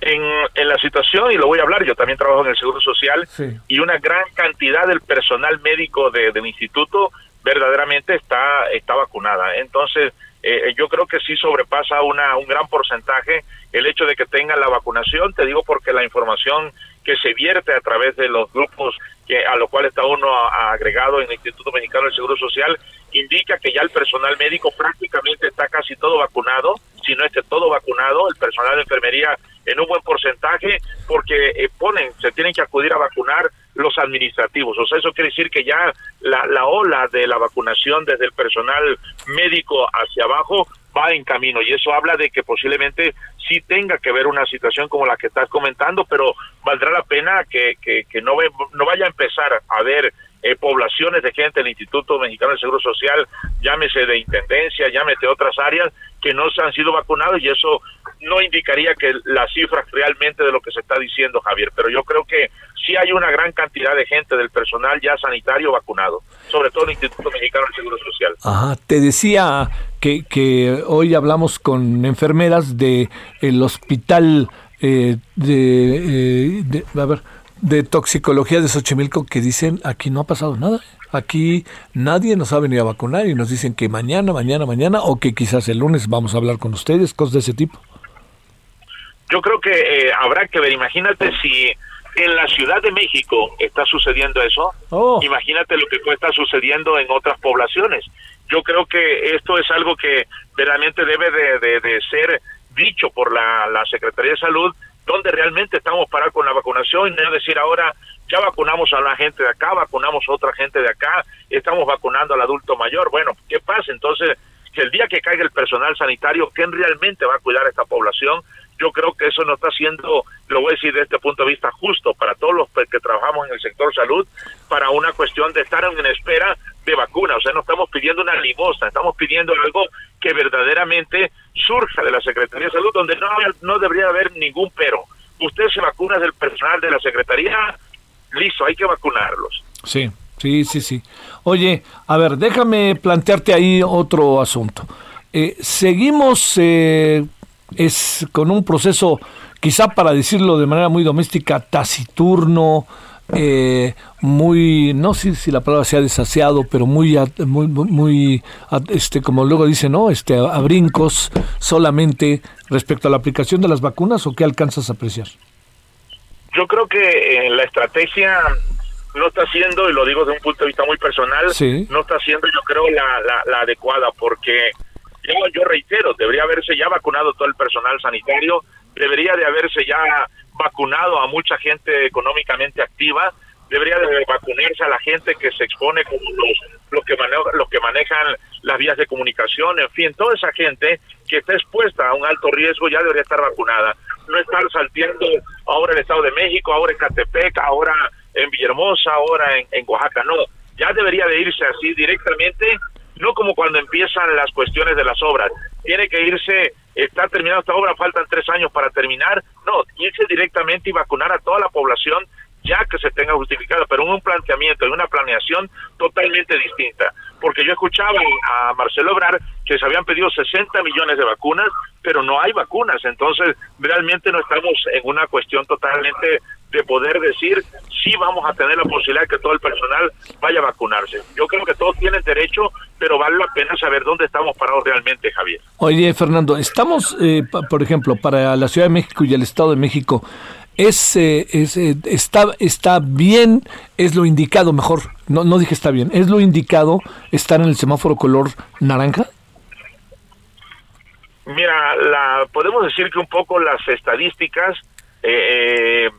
En, en, la situación, y lo voy a hablar, yo también trabajo en el Seguro Social, Sí. y una gran cantidad del personal médico de- del instituto verdaderamente está, está vacunada. Entonces, eh, yo creo que sí sobrepasa una, un gran porcentaje el hecho de que tengan la vacunación, te digo porque la información que se vierte a través de los grupos que a los cuales está uno agregado en el Instituto Mexicano del Seguro Social, indica que ya el personal médico prácticamente está casi todo vacunado, si no es que todo vacunado, el personal de enfermería en un buen porcentaje, porque eh, ponen, se tienen que acudir a vacunar los administrativos. O sea, eso quiere decir que ya la, la ola de la vacunación desde el personal médico hacia abajo va en camino y eso habla de que posiblemente sí tenga que ver una situación como la que estás comentando, pero valdrá la pena que, que, que no, ve- no vaya a empezar a ver eh, poblaciones de gente del Instituto Mexicano del Seguro Social, llámese de Intendencia, llámese de otras áreas, que no se han sido vacunados y eso no indicaría que las cifras realmente de lo que se está diciendo, Javier, pero yo creo que sí hay una gran cantidad de gente del personal ya sanitario vacunado, sobre todo el Instituto Mexicano del Seguro Social. Ajá, te decía que, que hoy hablamos con enfermeras de el hospital eh, de, eh, de- a ver, de toxicología de Xochimilco que dicen aquí no ha pasado nada. Aquí nadie nos ha venido a vacunar y nos dicen que mañana, mañana, mañana o que quizás el lunes vamos a hablar con ustedes, cosas de ese tipo. Yo creo que eh, habrá que ver, imagínate si en la Ciudad de México está sucediendo eso, Oh. imagínate lo que puede estar sucediendo en otras poblaciones. Yo creo que esto es algo que verdaderamente debe de, de- de ser dicho por la, la Secretaría de Salud, donde realmente estamos parados con la vacunación y no decir ahora ya vacunamos a la gente de acá, vacunamos a otra gente de acá, estamos vacunando al adulto mayor. Bueno, ¿qué pasa? Entonces, que el día que caiga el personal sanitario, ¿quién realmente va a cuidar a esta población? Yo creo que eso no está siendo, lo voy a decir desde este punto de vista, justo para todos los que trabajamos en el sector salud, para una cuestión de estar en espera de vacuna. O sea, no estamos pidiendo una limosna, estamos pidiendo algo que verdaderamente surja de la Secretaría de Salud, donde no, no debería haber ningún pero. Usted se vacuna del personal de la Secretaría, listo, hay que vacunarlos. Sí, sí, sí, sí. Oye, a ver, déjame plantearte ahí otro asunto. Eh, seguimos eh, es con un proceso, quizá para decirlo de manera muy doméstica, taciturno, eh, muy, no sé si la palabra sea desasiado, pero muy, a- muy, muy, este, como luego dice, ¿no? Este, a, a brincos solamente respecto a la aplicación de las vacunas o qué alcanzas a apreciar. Yo creo que eh, la estrategia no está siendo, y lo digo desde un punto de vista muy personal, Sí. no está siendo yo creo la, la, la adecuada porque yo, yo reitero, debería haberse ya vacunado todo el personal sanitario, debería de haberse ya vacunado a mucha gente económicamente activa, debería de vacunarse a la gente que se expone como los, los que los que manejan las vías de comunicación, en fin, toda esa gente que está expuesta a un alto riesgo ya debería estar vacunada, no estar salteando ahora el Estado de México, ahora en Catepec, ahora en Villahermosa, ahora en, en Oaxaca, no, ya debería de irse así directamente, no como cuando empiezan las cuestiones de las obras, tiene que irse, está terminando esta obra, faltan tres años para terminar, no, irse directamente y vacunar a toda la población ya que se tenga justificada, pero un planteamiento, en una planeación totalmente distinta. Porque yo escuchaba a Marcelo Obrar que se habían pedido 60 millones de vacunas, pero no hay vacunas. Entonces, realmente no estamos en una cuestión totalmente de poder decir sí vamos a tener la posibilidad de que todo el personal vaya a vacunarse. Yo creo que todos tienen derecho, pero vale la pena saber dónde estamos parados realmente, Javier. Oye, Fernando, estamos, eh, por ejemplo, para la Ciudad de México y el Estado de México, es, es, está, está bien, es lo indicado, mejor, no, no dije está bien, es lo indicado estar en el semáforo color naranja. Mira, la, podemos decir que un poco las estadísticas, eh, eh,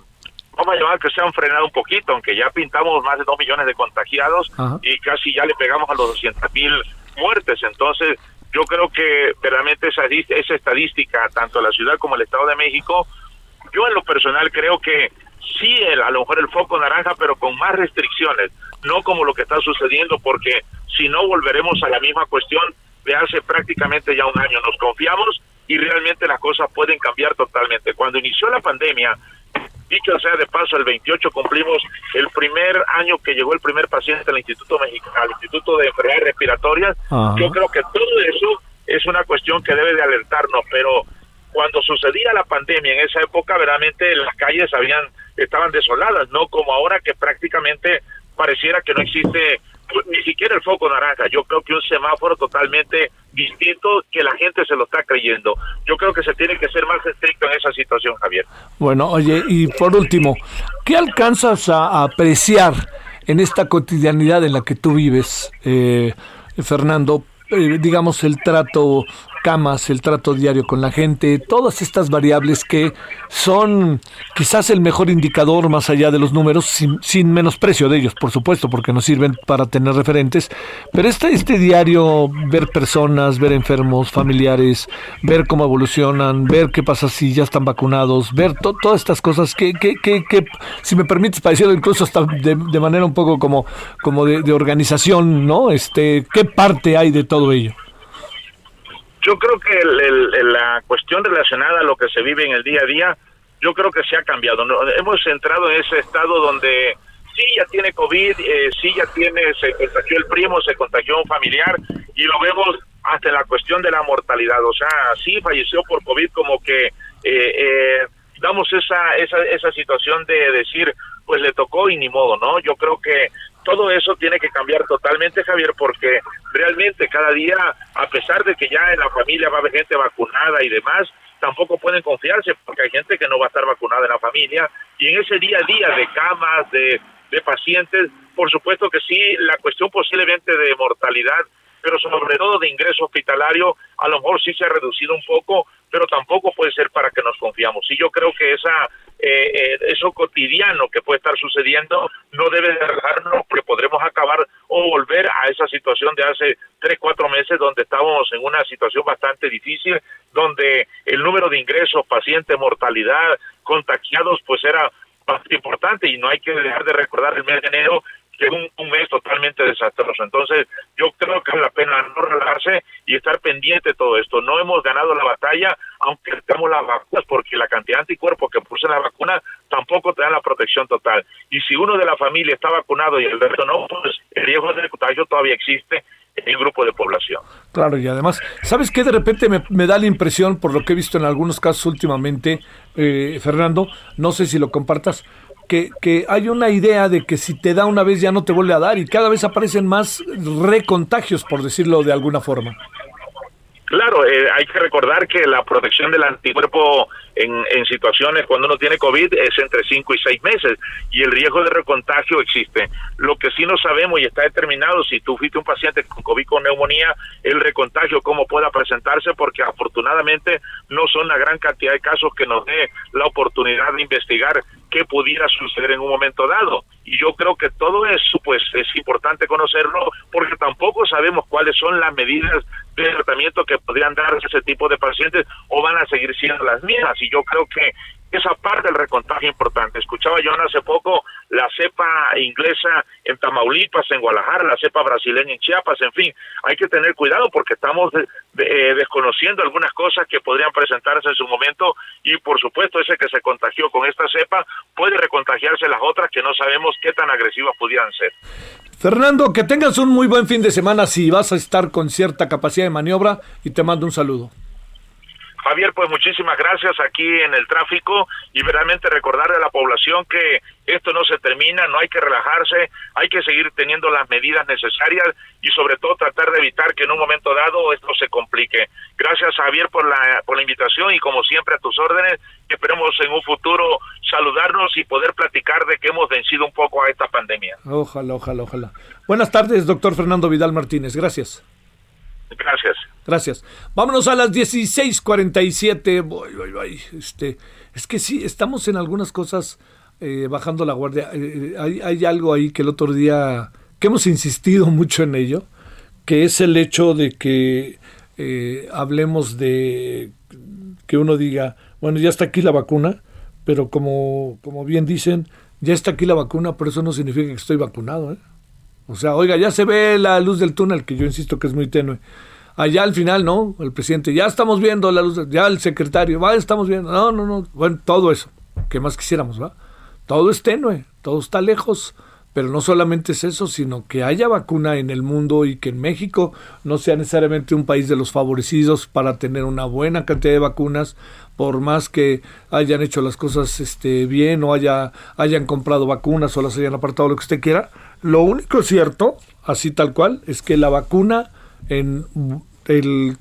vamos a llamar que se han frenado un poquito, aunque ya pintamos más de 2 millones de contagiados Ajá. y casi ya le pegamos a los 200 mil muertes. Entonces, yo creo que verdaderamente esa, esa estadística, tanto la ciudad como el Estado de México, yo en lo personal creo que sí, el- a lo mejor el foco naranja, pero con más restricciones, no como lo que está sucediendo, porque si no volveremos a la misma cuestión de hace prácticamente ya un año. Nos confiamos y realmente las cosas pueden cambiar totalmente. Cuando inició la pandemia, dicho sea de paso, el 28 cumplimos el primer año que llegó el primer paciente al Instituto Mexicano, al Instituto de Enfermedades Respiratorias. Yo creo que todo eso es una cuestión que debe de alertarnos, pero cuando sucedía la pandemia en esa época, verdaderamente las calles habían estaban desoladas, no como ahora que prácticamente pareciera que no existe pues, ni siquiera el foco naranja. Yo creo que un semáforo totalmente distinto que la gente se lo está creyendo. Yo creo que se tiene que ser más estricto en esa situación, Javier. Bueno, oye, y por último, ¿qué alcanzas a, apreciar en esta cotidianidad en la que tú vives, eh, Fernando? Eh, digamos, el trato camas, el trato diario con la gente, todas estas variables que son quizás el mejor indicador más allá de los números, sin, sin menosprecio de ellos, por supuesto, porque nos sirven para tener referentes, pero este, este diario, ver personas, ver enfermos, familiares, ver cómo evolucionan, ver qué pasa si ya están vacunados, ver to- todas estas cosas que, que, que, que, si me permites, parecido incluso hasta de, de manera un poco como, como de, de organización, ¿no? Este, ¿Qué parte hay de todo ello? Yo creo que el- el- la cuestión relacionada a lo que se vive en el día a día, yo creo que se ha cambiado. Hemos entrado en ese estado donde sí ya tiene COVID, eh, sí ya tiene, se contagió el primo, se contagió un familiar y lo vemos hasta la cuestión de la mortalidad. O sea, sí falleció por COVID como que eh, eh, damos esa, esa, esa situación de decir, pues le tocó y ni modo, ¿no? Yo creo que todo eso tiene que cambiar totalmente, Javier, porque realmente cada día, a pesar de que ya en la familia va a haber gente vacunada y demás, tampoco pueden confiarse porque hay gente que no va a estar vacunada en la familia. Y en ese día a día de camas, de, de pacientes, por supuesto que sí, la cuestión posiblemente de mortalidad, pero sobre todo de ingreso hospitalario, a lo mejor sí se ha reducido un poco, pero tampoco puede ser para que nos confiamos. Y yo creo que esa eh, eh, eso cotidiano que puede estar sucediendo no debe de dejarnos porque podremos acabar o volver a esa situación de hace tres, cuatro meses donde estábamos en una situación bastante difícil, donde el número de ingresos, pacientes, mortalidad, contagiados, pues era bastante importante y no hay que dejar de recordar el mes de enero que es un mes totalmente desastroso. Entonces, yo creo que vale la pena no relajarse y estar pendiente de todo esto. No hemos ganado la batalla, aunque tengamos las vacunas, porque la cantidad de anticuerpos que produce la vacuna tampoco te dan la protección total. Y si uno de la familia está vacunado y el resto no, pues el riesgo de contagio todavía existe en el grupo de población. Claro, y además, ¿sabes qué? De repente me, me da la impresión, por lo que he visto en algunos casos últimamente, eh, Fernando, no sé si lo compartas, que, que hay una idea de que si te da una vez ya no te vuelve a dar y cada vez aparecen más recontagios, por decirlo de alguna forma. Claro, eh, hay que recordar que la protección del anticuerpo en, en situaciones cuando uno tiene COVID es entre 5 y 6 meses y el riesgo de recontagio existe. Lo que sí no sabemos y está determinado, si tú fuiste un paciente con COVID con neumonía, el recontagio cómo pueda presentarse, porque afortunadamente no son la gran cantidad de casos que nos dé la oportunidad de investigar qué pudiera suceder en un momento dado. Y yo creo que todo eso pues es importante conocerlo porque tampoco sabemos cuáles son las medidas de tratamiento que podrían darse a ese tipo de pacientes o van a seguir siendo las mismas. Y yo creo que esa parte del recontagio es importante. Escuchaba yo hace poco la cepa inglesa en Tamaulipas, en Guadalajara, la cepa brasileña en Chiapas, en fin, hay que tener cuidado porque estamos eh, desconociendo algunas cosas que podrían presentarse en su momento y por supuesto ese que se contagió con esta cepa puede recontagiarse las otras que no sabemos qué tan agresivas pudieran ser. Fernando, que tengas un muy buen fin de semana si vas a estar con cierta capacidad de maniobra y te mando un saludo. Javier, pues muchísimas gracias aquí en el tráfico y realmente recordarle a la población que esto no se termina, no hay que relajarse, hay que seguir teniendo las medidas necesarias y sobre todo tratar de evitar que en un momento dado esto se complique. Gracias Javier por la, por la invitación y como siempre a tus órdenes, esperemos en un futuro saludarnos y poder platicar de que hemos vencido un poco a esta pandemia. Ojalá, ojalá, ojalá. Buenas tardes, doctor Fernando Vidal Martínez. Gracias. Gracias. Gracias. Vámonos a las 16:47. Voy, voy, voy. Este, es que sí, estamos en algunas cosas eh, bajando la guardia. Eh, hay, hay algo ahí que el otro día, que hemos insistido mucho en ello, que es el hecho de que eh, hablemos de que uno diga, bueno, ya está aquí la vacuna, pero como, como bien dicen, ya está aquí la vacuna, pero eso no significa que estoy vacunado, ¿eh? O sea, oiga, ya se ve la luz del túnel, que yo insisto que es muy tenue. Allá al final, ¿no? El presidente, ya estamos viendo la luz, ya el secretario, va, estamos viendo. No, no, no. Bueno, todo eso. ¿Qué más quisiéramos, va? Todo es tenue, todo está lejos. Pero no solamente es eso, sino que haya vacuna en el mundo y que en México no sea necesariamente un país de los favorecidos para tener una buena cantidad de vacunas, por más que hayan hecho las cosas este, bien o haya, hayan comprado vacunas o las hayan apartado, lo que usted quiera. Lo único cierto, así tal cual, es que la vacuna en el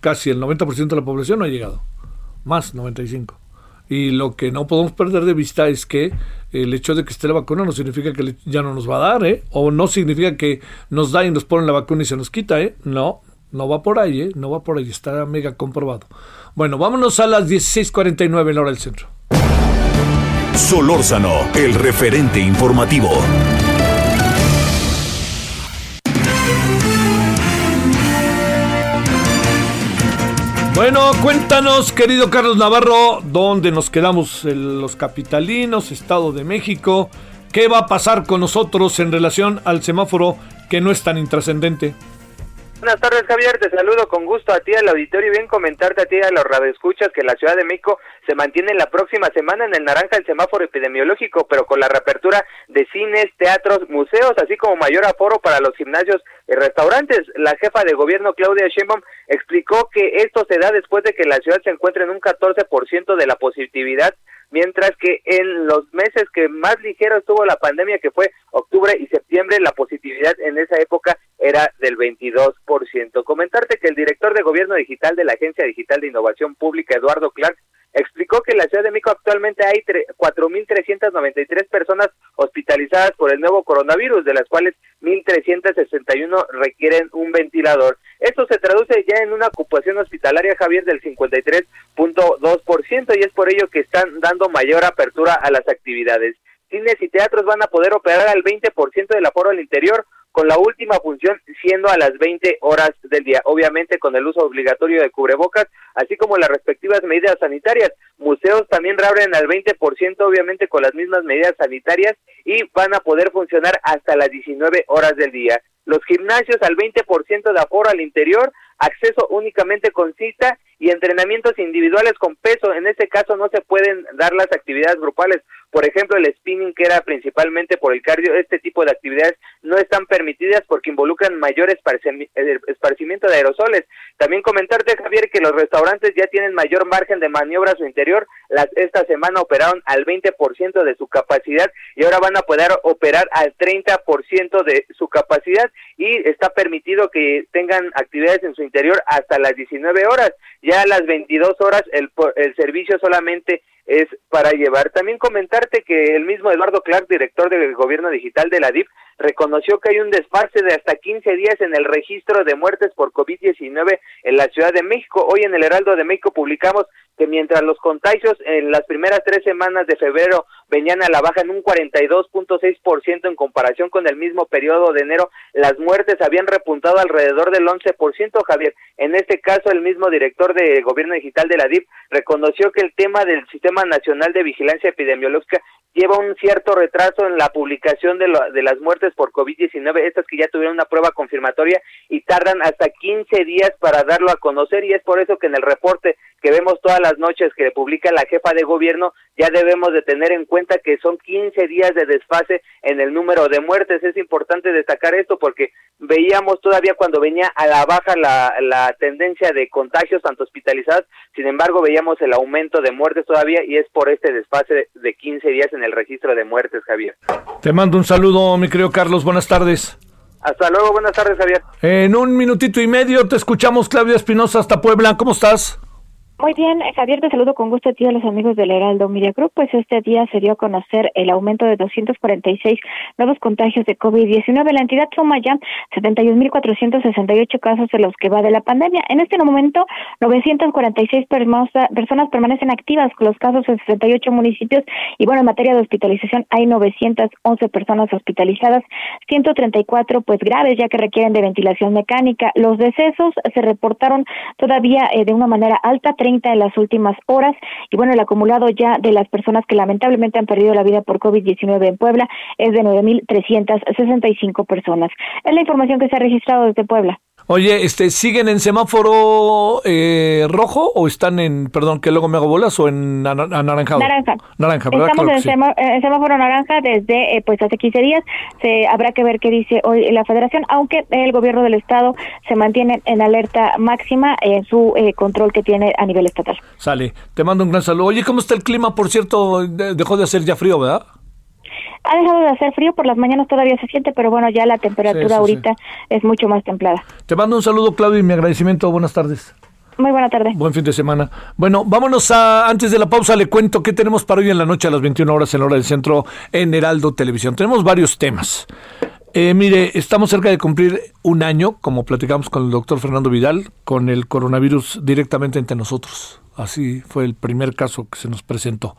casi el 90% de la población no ha llegado. Más 95. Y lo que no podemos perder de vista es que el hecho de que esté la vacuna no significa que ya no nos va a dar, ¿eh? O no significa que nos da y nos ponen la vacuna y se nos quita, ¿eh? No, no va por ahí, ¿eh? No va por ahí, está mega comprobado. Bueno, vámonos a las 16.49 en la hora del centro. Solórzano, el referente informativo. Bueno, cuéntanos, querido Carlos Navarro, ¿dónde nos quedamos los capitalinos, Estado de México? ¿Qué va a pasar con nosotros en relación al semáforo que no es tan intrascendente? Buenas tardes, Javier. Te saludo con gusto a ti, al auditorio, y bien comentarte a ti, a los radioescuchas, que la Ciudad de México se mantiene la próxima semana en el naranja el semáforo epidemiológico, pero con la reapertura de cines, teatros, museos, así como mayor aforo para los gimnasios y restaurantes. La jefa de gobierno, Claudia Sheinbaum, explicó que esto se da después de que la ciudad se encuentre en un 14% de la positividad mientras que en los meses que más ligero estuvo la pandemia, que fue octubre y septiembre, la positividad en esa época era del 22%. Comentarte que el director de Gobierno Digital de la Agencia Digital de Innovación Pública, Eduardo Clark, explicó que en la Ciudad de México actualmente hay tre- 4.393 personas hospitalizadas por el nuevo coronavirus, de las cuales 1.361 requieren un ventilador. Esto se traduce ya en una ocupación hospitalaria, Javier, del 53.2% y es por ello que están dando mayor apertura a las actividades. Cines y teatros van a poder operar al 20% del aforo al interior, con la última función siendo a las 20 horas del día, obviamente con el uso obligatorio de cubrebocas, así como las respectivas medidas sanitarias. Museos también reabren al 20%, obviamente con las mismas medidas sanitarias, y van a poder funcionar hasta las 19 horas del día. Los gimnasios al 20% de aforo al interior, acceso únicamente con cita y entrenamientos individuales con peso. En este caso no se pueden dar las actividades grupales. Por ejemplo, el spinning, que era principalmente por el cardio, este tipo de actividades no están permitidas porque involucran mayor eh, esparcimiento de aerosoles. También comentarte, Javier, que los restaurantes ya tienen mayor margen de maniobra a su interior. Las, esta semana operaron al 20% de su capacidad y ahora van a poder operar al 30% de su capacidad y está permitido que tengan actividades en su interior hasta las 19 horas. Ya a las 22 horas el, el servicio solamente es para llevar. También comentarte que el mismo Eduardo Clark, director del gobierno digital de la DIF, reconoció que hay un desfase de hasta 15 días en el registro de muertes por COVID-19 en la Ciudad de México. Hoy en el Heraldo de México publicamos que mientras los contagios en las primeras tres semanas de febrero venían a la baja en un 42.6% en comparación con el mismo periodo de enero, las muertes habían repuntado alrededor del 11%, Javier. En este caso, el mismo director de Gobierno Digital de la DIP reconoció que el tema del Sistema Nacional de Vigilancia Epidemiológica lleva un cierto retraso en la publicación de, lo- de las muertes por COVID-19, estas que ya tuvieron una prueba confirmatoria y tardan hasta 15 días para darlo a conocer y es por eso que en el reporte que vemos todas las noches que publica la jefa de gobierno ya debemos de tener en cuenta que son 15 días de desfase en el número de muertes. Es importante destacar esto porque veíamos todavía cuando venía a la baja la, la tendencia de contagios tanto hospitalizados, sin embargo veíamos el aumento de muertes todavía y es por este desfase de 15 días en el registro de muertes, Javier. Te mando un saludo, mi querido Carlos, buenas tardes. Hasta luego, buenas tardes, Javier. En un minutito y medio te escuchamos, Claudia Espinosa, hasta Puebla. ¿Cómo estás? Muy bien, eh, Javier, te saludo con gusto a ti a los amigos del Heraldo Media Group. Pues este día se dio a conocer el aumento de 246 nuevos contagios de COVID-19. La entidad suma ya 71.468 casos de los que va de la pandemia. En este momento, 946 permosa- personas permanecen activas con los casos en 68 municipios. Y bueno, en materia de hospitalización, hay 911 personas hospitalizadas, 134 pues graves, ya que requieren de ventilación mecánica. Los decesos se reportaron todavía eh, de una manera alta, 30 en las últimas horas. Y bueno, el acumulado ya de las personas que lamentablemente han perdido la vida por COVID-19 en Puebla es de 9.365 personas. Es la información que se ha registrado desde Puebla. Oye, este, ¿siguen en semáforo eh, rojo o están en, perdón, que luego me hago bolas o en ana- anaranjado? Naranja. Naranja, ¿verdad? Estamos Claro en, sí. semáforo naranja desde eh, pues hace 15 días. Se habrá que ver qué dice hoy la Federación, aunque el gobierno del estado se mantiene en alerta máxima en su eh, control que tiene a nivel estatal. Sale, te mando un gran saludo. Oye, ¿cómo está el clima? Por cierto, de- dejó de hacer ya frío, ¿verdad? Ha dejado de hacer frío, por las mañanas todavía se siente, pero bueno, ya la temperatura Sí, sí, sí. ahorita es mucho más templada. Te mando un saludo, Claudio, y mi agradecimiento. Buenas tardes. Muy buena tarde. Buen fin de semana. Bueno, vámonos a, antes de la pausa, le cuento qué tenemos para hoy en la noche a las 21 horas en la hora del centro en Heraldo Televisión. Tenemos varios temas. Eh, mire, estamos cerca de cumplir un año, como platicamos con el doctor Fernando Vidal, con el coronavirus directamente entre nosotros. Así fue el primer caso que se nos presentó.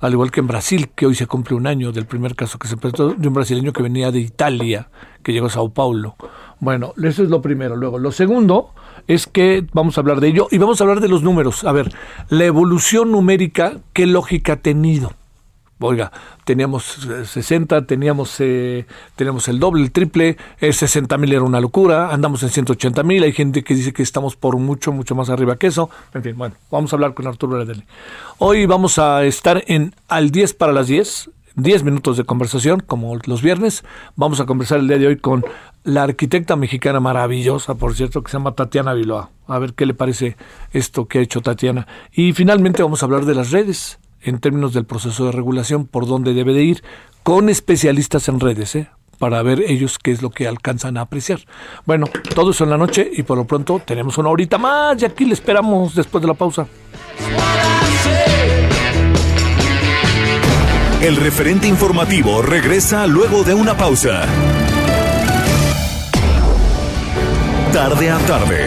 Al igual que en Brasil, que hoy se cumple un año del primer caso que se presentó de un brasileño que venía de Italia, que llegó a Sao Paulo. Bueno, eso es lo primero. Luego, lo segundo es que vamos a hablar de ello y vamos a hablar de los números. A ver, la evolución numérica, ¿qué lógica ha tenido? Oiga, teníamos eh, 60, teníamos, eh, teníamos el doble, el triple, eh, 60 mil era una locura, andamos en 180 mil, hay gente que dice que estamos por mucho, mucho más arriba que eso. En fin, bueno, vamos a hablar con Arturo Bradley. Hoy vamos a estar en al 10 para las 10, 10 minutos de conversación, como los viernes. Vamos a conversar el día de hoy con la arquitecta mexicana maravillosa, por cierto, que se llama Tatiana Viloa. A ver qué le parece esto que ha hecho Tatiana. Y finalmente vamos a hablar de las redes en términos del proceso de regulación, por dónde debe de ir, con especialistas en redes, ¿eh? para ver ellos qué es lo que alcanzan a apreciar. Bueno, todo eso en la noche y por lo pronto tenemos una horita más y aquí le esperamos después de la pausa. El referente informativo regresa luego de una pausa. Tarde a tarde,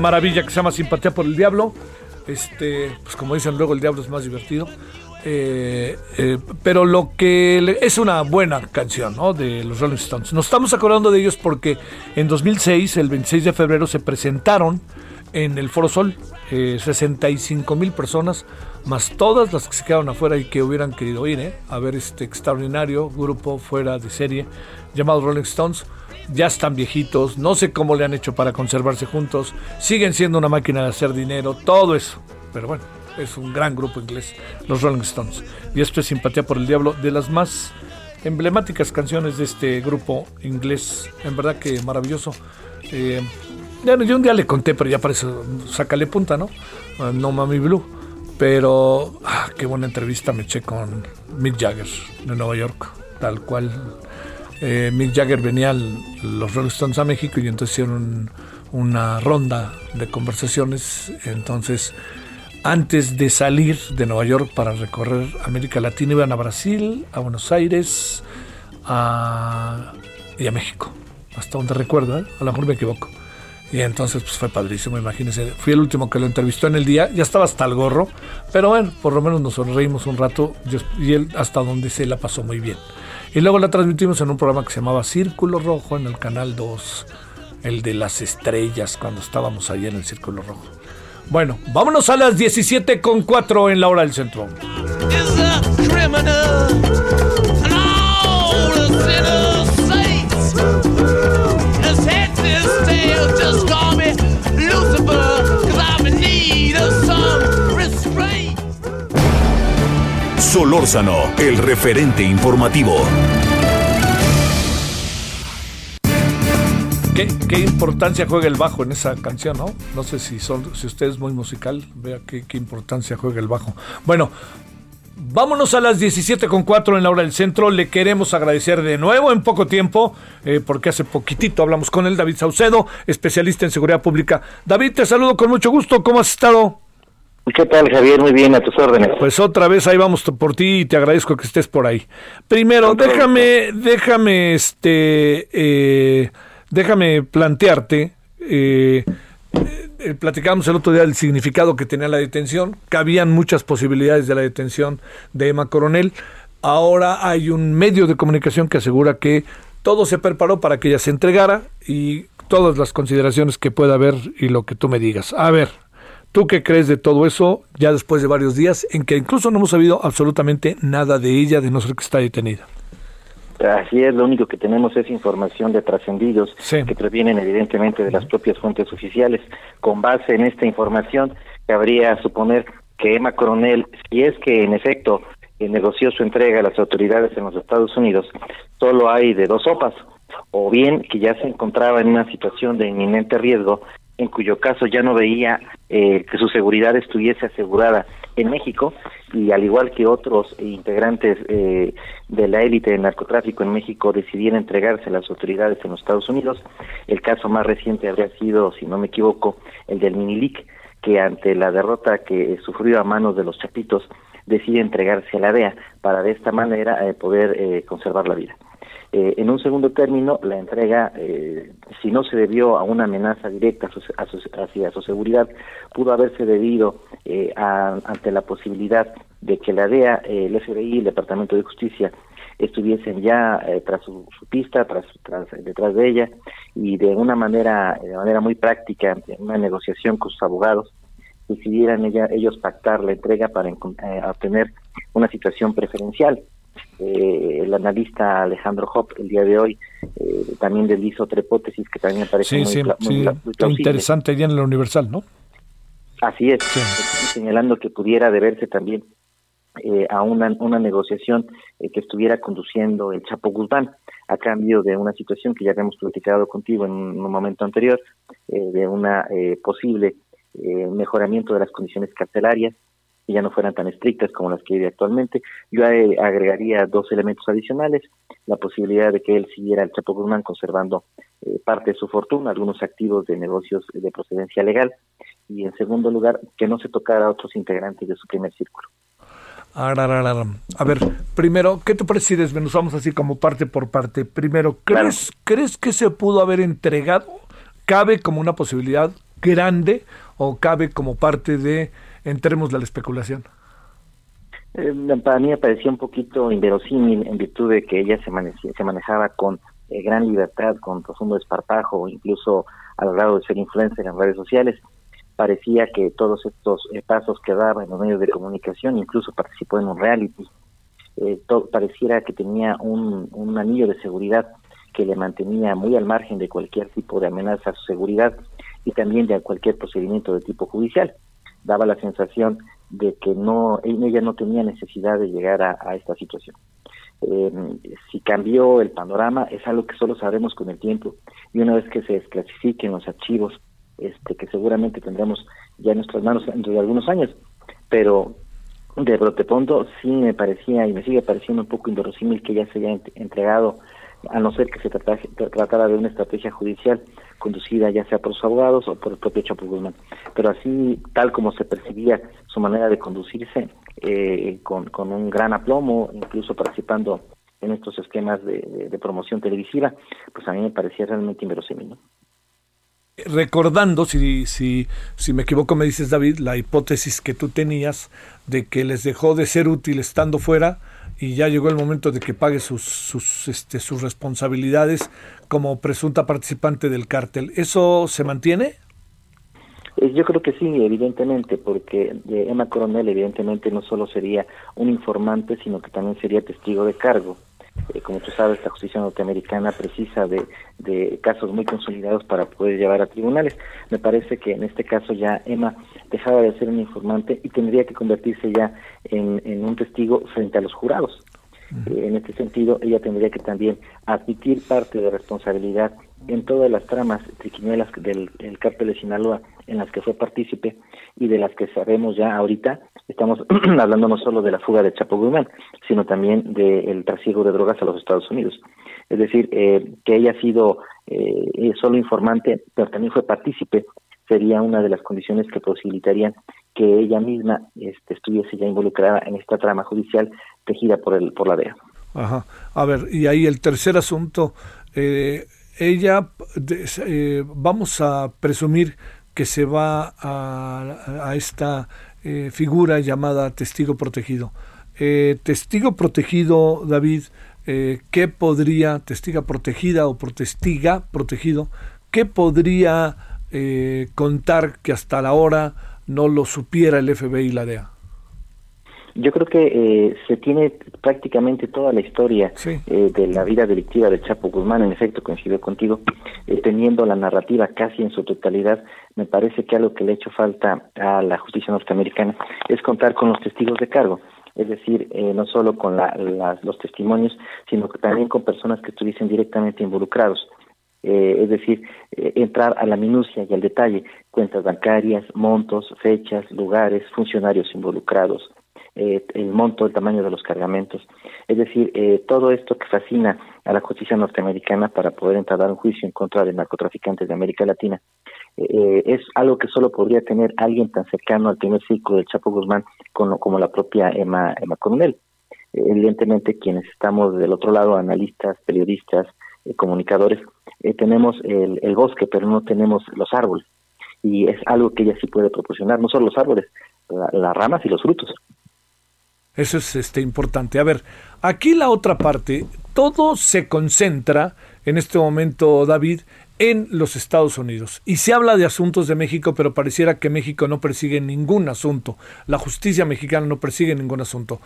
Maravilla que se llama Simpatía por el Diablo. Este, pues como dicen luego, el diablo es más divertido. Eh, eh, pero lo que le- es una buena canción ¿no? de los Rolling Stones. Nos estamos acordando de ellos porque en 2006, el 26 de febrero, se presentaron en el Foro Sol eh, 65 mil personas, más todas las que se quedaron afuera y que hubieran querido ir ¿eh? a ver este extraordinario grupo fuera de serie llamado Rolling Stones. Ya están viejitos, no sé cómo le han hecho para conservarse juntos, siguen siendo una máquina de hacer dinero, todo eso. Pero bueno, es un gran grupo inglés, los Rolling Stones. Y esto es Simpatía por el Diablo, de las más emblemáticas canciones de este grupo inglés. En verdad que maravilloso. Eh, yo un día le conté, pero ya parece, sácale punta, ¿no? Ah, No Mami Blue. Pero ah, qué buena entrevista me eché con Mick Jagger de Nueva York, tal cual. Eh, Mick Jagger venía los Rolling Stones a México y entonces hicieron una ronda de conversaciones. Entonces, antes de salir de Nueva York para recorrer América Latina, iban a Brasil, a Buenos Aires a- y a México. Hasta donde recuerdo, ¿eh? a lo mejor me equivoco. Y entonces pues fue padrísimo, imagínense. Fui el último que lo entrevistó en el día, ya estaba hasta el gorro, pero bueno, por lo menos nos sonreímos un rato y él hasta donde se la pasó muy bien. Y luego la transmitimos en un programa que se llamaba Círculo Rojo en el Canal 2, el de las estrellas, cuando estábamos ahí en el Círculo Rojo. Bueno, vámonos a las 17 con 4 en la hora del centro. Solórzano, el referente informativo. ¿Qué, importancia juega el bajo en esa canción, no? No sé si, son, si usted es muy musical, vea qué, qué importancia juega el bajo. Bueno, vámonos a las 17 con 4 en la hora del centro. Le queremos agradecer de nuevo en poco tiempo, eh, porque hace poquitito hablamos con él, David Saucedo, especialista en seguridad pública. David, te saludo con mucho gusto. ¿Cómo has estado? ¿Qué tal, Javier? Muy bien, a tus órdenes. Pues otra vez ahí vamos por ti y te agradezco que estés por ahí. Primero, déjame, déjame, este, eh, déjame plantearte. Eh, eh, platicábamos el otro día del significado que tenía la detención, que habían muchas posibilidades de la detención de Emma Coronel. Ahora hay un medio de comunicación que asegura que todo se preparó para que ella se entregara y todas las consideraciones que pueda haber y lo que tú me digas. A ver, ¿Tú qué crees de todo eso ya después de varios días en que incluso no hemos sabido absolutamente nada de ella de no ser que está detenida? Así es, lo único que tenemos es información de trascendidos que provienen evidentemente de las propias fuentes oficiales. Con base en esta información, cabría suponer que Emma Coronel, si es que en efecto negoció su entrega a las autoridades en los Estados Unidos, solo hay de dos sopas, o bien que ya se encontraba en una situación de inminente riesgo, en cuyo caso ya no veía eh, que su seguridad estuviese asegurada en México y al igual que otros integrantes eh, de la élite del narcotráfico en México decidieron entregarse a las autoridades en los Estados Unidos. El caso más reciente habría sido, si no me equivoco, el del Minilic, que ante la derrota que sufrió a manos de los chapitos decide entregarse a la DEA para de esta manera eh, poder eh, conservar la vida. Eh, en un segundo término, la entrega, eh, si no se debió a una amenaza directa a su- a su- hacia su seguridad, pudo haberse debido eh, ante la posibilidad de que la DEA, eh, el FBI el Departamento de Justicia estuviesen ya eh, tras su, pista, tras, tras- detrás de ella, y de una manera, de manera muy práctica, en una negociación con sus abogados, decidieran ella- ellos pactar la entrega para eh, obtener una situación preferencial. Eh, el analista Alejandro Hop el día de hoy eh, también deshizo otra hipótesis que también parece Sí, muy, sí, muy sí, muy interesante allá en la Universal, ¿no? Así es, señalando que pudiera deberse también eh, a una, una negociación eh, que estuviera conduciendo el Chapo Guzmán a cambio de una situación que ya habíamos platicado contigo en un, un momento anterior, eh, de una eh, posible eh, mejoramiento de las condiciones carcelarias que ya no fueran tan estrictas como las que hay actualmente. Yo agregaría dos elementos adicionales, la posibilidad de que él siguiera el Chapo Guzmán conservando eh, parte de su fortuna, algunos activos de negocios de procedencia legal, y en segundo lugar, que no se tocara a otros integrantes de su primer círculo. Ararararam. A ver, primero, ¿qué te parece si desmenuzamos así como parte por parte? Primero, ¿crees, ¿crees que se pudo haber entregado? ¿Cabe como una posibilidad grande o cabe como parte de, entremos de la especulación? Eh, para mí me parecía un poquito inverosímil en virtud de que ella se, se manejaba con eh, gran libertad, con profundo desparpajo, incluso al grado de ser influencer en redes sociales. Parecía que todos estos eh, pasos que daba en los medios de comunicación, incluso participó en un reality, pareciera que tenía un anillo de seguridad que le mantenía muy al margen de cualquier tipo de amenaza a su seguridad y también de cualquier procedimiento de tipo judicial. Daba la sensación de que no ella no tenía necesidad de llegar a, esta situación. Eh, si cambió el panorama es algo que solo sabremos con el tiempo y una vez que se desclasifiquen los archivos, este que seguramente tendremos ya en nuestras manos dentro de algunos años, pero de brote pronto sí me parecía y me sigue pareciendo un poco inverosímil que ella se haya ent- entregado a no ser que se tratara, tratara de una estrategia judicial conducida ya sea por sus abogados o por el propio Chapo Guzmán. Pero así, tal como se percibía su manera de conducirse, eh, con, un gran aplomo, incluso participando en estos esquemas de, promoción televisiva, pues a mí me parecía realmente inverosímil. recordando, si, si, si me equivoco me dices David, la hipótesis que tú tenías de que les dejó de ser útil estando fuera y ya llegó el momento de que pague sus, sus, este, sus responsabilidades como presunta participante del cártel. ¿Eso se mantiene? Eh, yo creo que sí, evidentemente, porque eh, Emma Coronel evidentemente no solo sería un informante, sino que también sería testigo de cargo. Eh, como tú sabes, la justicia norteamericana precisa de, de, casos muy consolidados para poder llevar a tribunales. Me parece que en este caso ya Emma dejaba de ser un informante y tendría que convertirse ya en, en un testigo frente a los jurados. Eh, en este sentido, ella tendría que también admitir parte de responsabilidad en todas las tramas triquiñuelas del el cártel de Sinaloa en las que fue partícipe y de las que sabemos ya ahorita, estamos hablando no solo de la fuga de Chapo Guzmán, sino también del trasiego de drogas a los Estados Unidos. Es decir, eh, que ella ha sido eh, solo informante, pero también fue partícipe, sería una de las condiciones que posibilitarían que ella misma este, estuviese ya involucrada en esta trama judicial tejida por el por la DEA. Ajá. A ver, y ahí el tercer asunto, eh, ella, eh, vamos a presumir que se va a, a esta eh, figura llamada testigo protegido. testigo protegido, David, ¿qué podría, testiga protegida o protestiga protegido, qué podría contar que hasta la hora no lo supiera el FBI y la DEA? Yo creo que eh, se tiene prácticamente toda la historia eh, de la vida delictiva de Chapo Guzmán, en efecto coincido contigo, eh, teniendo la narrativa casi en su totalidad, me parece que algo que le ha hecho falta a la justicia norteamericana es contar con los testigos de cargo, es decir, no solo con los testimonios, sino también con personas que estuviesen directamente involucrados. Es decir, entrar a la minucia y al detalle, cuentas bancarias, montos, fechas, lugares, funcionarios involucrados, eh, el monto, el tamaño de los cargamentos. Es decir, eh, todo esto que fascina a la justicia norteamericana para poder entrar a un juicio en contra de narcotraficantes de América Latina, eh, es algo que solo podría tener alguien tan cercano al primer ciclo del Chapo Guzmán como, como la propia Emma, Emma Coronel. evidentemente, quienes estamos del otro lado, analistas, periodistas, comunicadores, tenemos el, el bosque, pero no tenemos los árboles. Y es algo que ella sí puede proporcionar, no solo los árboles, las ramas y los frutos. Eso es este, importante. A ver, aquí la otra parte, todo se concentra en este momento, David, en los Estados Unidos. Y se habla de asuntos de México, pero pareciera que México no persigue ningún asunto. La justicia mexicana no persigue ningún asunto.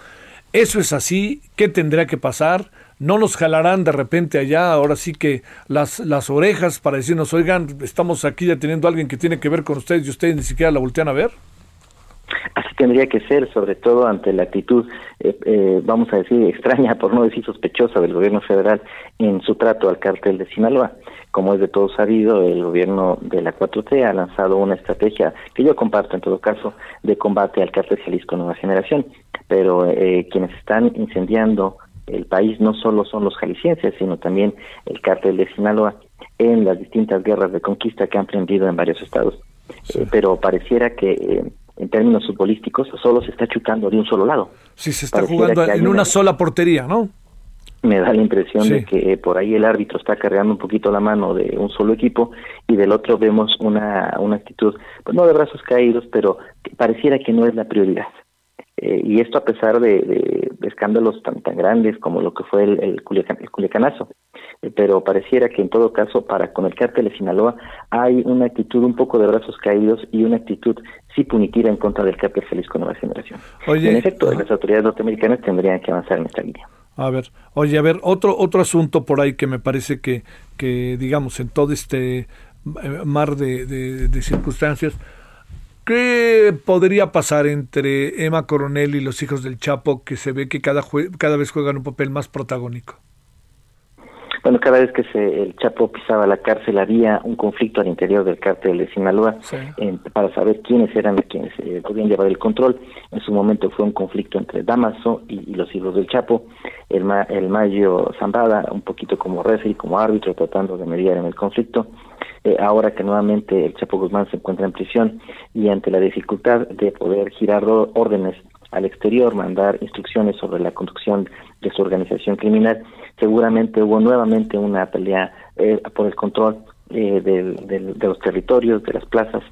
Eso es así. ¿Qué tendría que pasar? No nos jalarán de repente allá, ahora sí que las, las orejas para decirnos, oigan, estamos aquí deteniendo a alguien que tiene que ver con ustedes y ustedes ni siquiera la voltean a ver. Así tendría que ser, sobre todo ante la actitud, eh, eh, vamos a decir, extraña, por no decir sospechosa, del gobierno federal en su trato al cártel de Sinaloa. Como es de todo sabido, el gobierno de la 4T ha lanzado una estrategia que yo comparto en todo caso de combate al cártel Jalisco Nueva Generación, pero eh, quienes están incendiando el país no solo son los jaliscienses, sino también el cártel de Sinaloa en las distintas guerras de conquista que han prendido en varios estados. pero pareciera que en términos futbolísticos, solo se está chutando de un solo lado. Sí, se está jugando en una, sola portería, ¿no? Me da la impresión de que por ahí el árbitro está cargando un poquito la mano de un solo equipo y del otro vemos una, una actitud, pues no de brazos caídos, pero pareciera que no es la prioridad. Eh, y esto a pesar de, escándalos tan tan grandes como lo que fue el, el, Culiacanazo. Eh, pero pareciera que en todo caso para con el cártel de Sinaloa hay una actitud un poco de brazos caídos y una actitud sí punitiva en contra del cártel con Nueva Generación. en efecto, las autoridades norteamericanas tendrían que avanzar en esta línea. A ver, oye, a ver, otro otro asunto por ahí que me parece que, que digamos, en todo este eh, mar de, de circunstancias, ¿Qué podría pasar entre Emma Coronel y los hijos del Chapo que se ve que cada, cada vez juegan un papel más protagónico? Bueno, cada vez que se, el Chapo pisaba la cárcel había un conflicto al interior del cártel de Sinaloa para saber quiénes eran quienes eh, podían llevar el control. En su momento fue un conflicto entre Damaso y, los hijos del Chapo. El, el Mayo Zambada, un poquito como referee, como árbitro, tratando de mediar en el conflicto. Eh, ahora que nuevamente el Chapo Guzmán se encuentra en prisión y ante la dificultad de poder girar órdenes al exterior, mandar instrucciones sobre la conducción de su organización criminal, seguramente hubo nuevamente una pelea eh, por el control eh, de los territorios, de las plazas,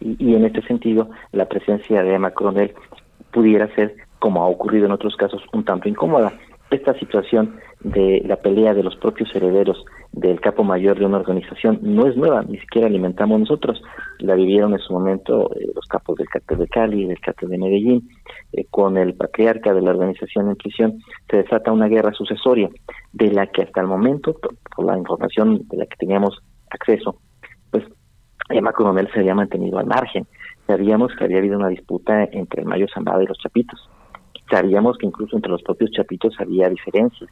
y, en este sentido la presencia de Emma Coronel pudiera ser, como ha ocurrido en otros casos, un tanto incómoda. Esta situación de la pelea de los propios herederos del capo mayor de una organización no es nueva, ni siquiera alimentamos nosotros. La vivieron en su momento eh, los capos del cártel de Cali, del cártel de Medellín, eh, con el patriarca de la organización en prisión, se desata una guerra sucesoria, de la que hasta el momento, por, la información de la que teníamos acceso, pues Emma Coronel se había mantenido al margen. Sabíamos que había habido una disputa entre el Mayo Zambada y los Chapitos. Sabíamos que incluso entre los propios Chapitos había diferencias,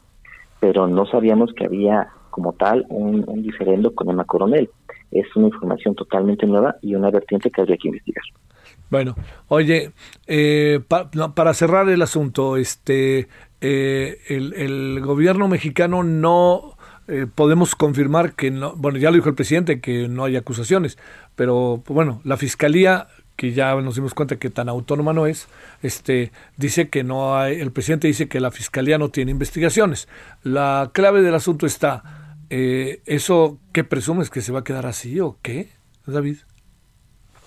pero no sabíamos que había como tal un, diferendo con Emma Coronel. Es una información totalmente nueva y una vertiente que habría que investigar. Bueno, oye, eh, para cerrar el asunto, este, eh, el, gobierno mexicano no eh, podemos confirmar que no, bueno, ya lo dijo el presidente, que no hay acusaciones, pero bueno, la fiscalía que ya nos dimos cuenta que tan autónoma no es, este, dice que no hay, el presidente dice que la fiscalía no tiene investigaciones. La clave del asunto está, eh, ¿eso qué presumes que se va a quedar así o qué, David?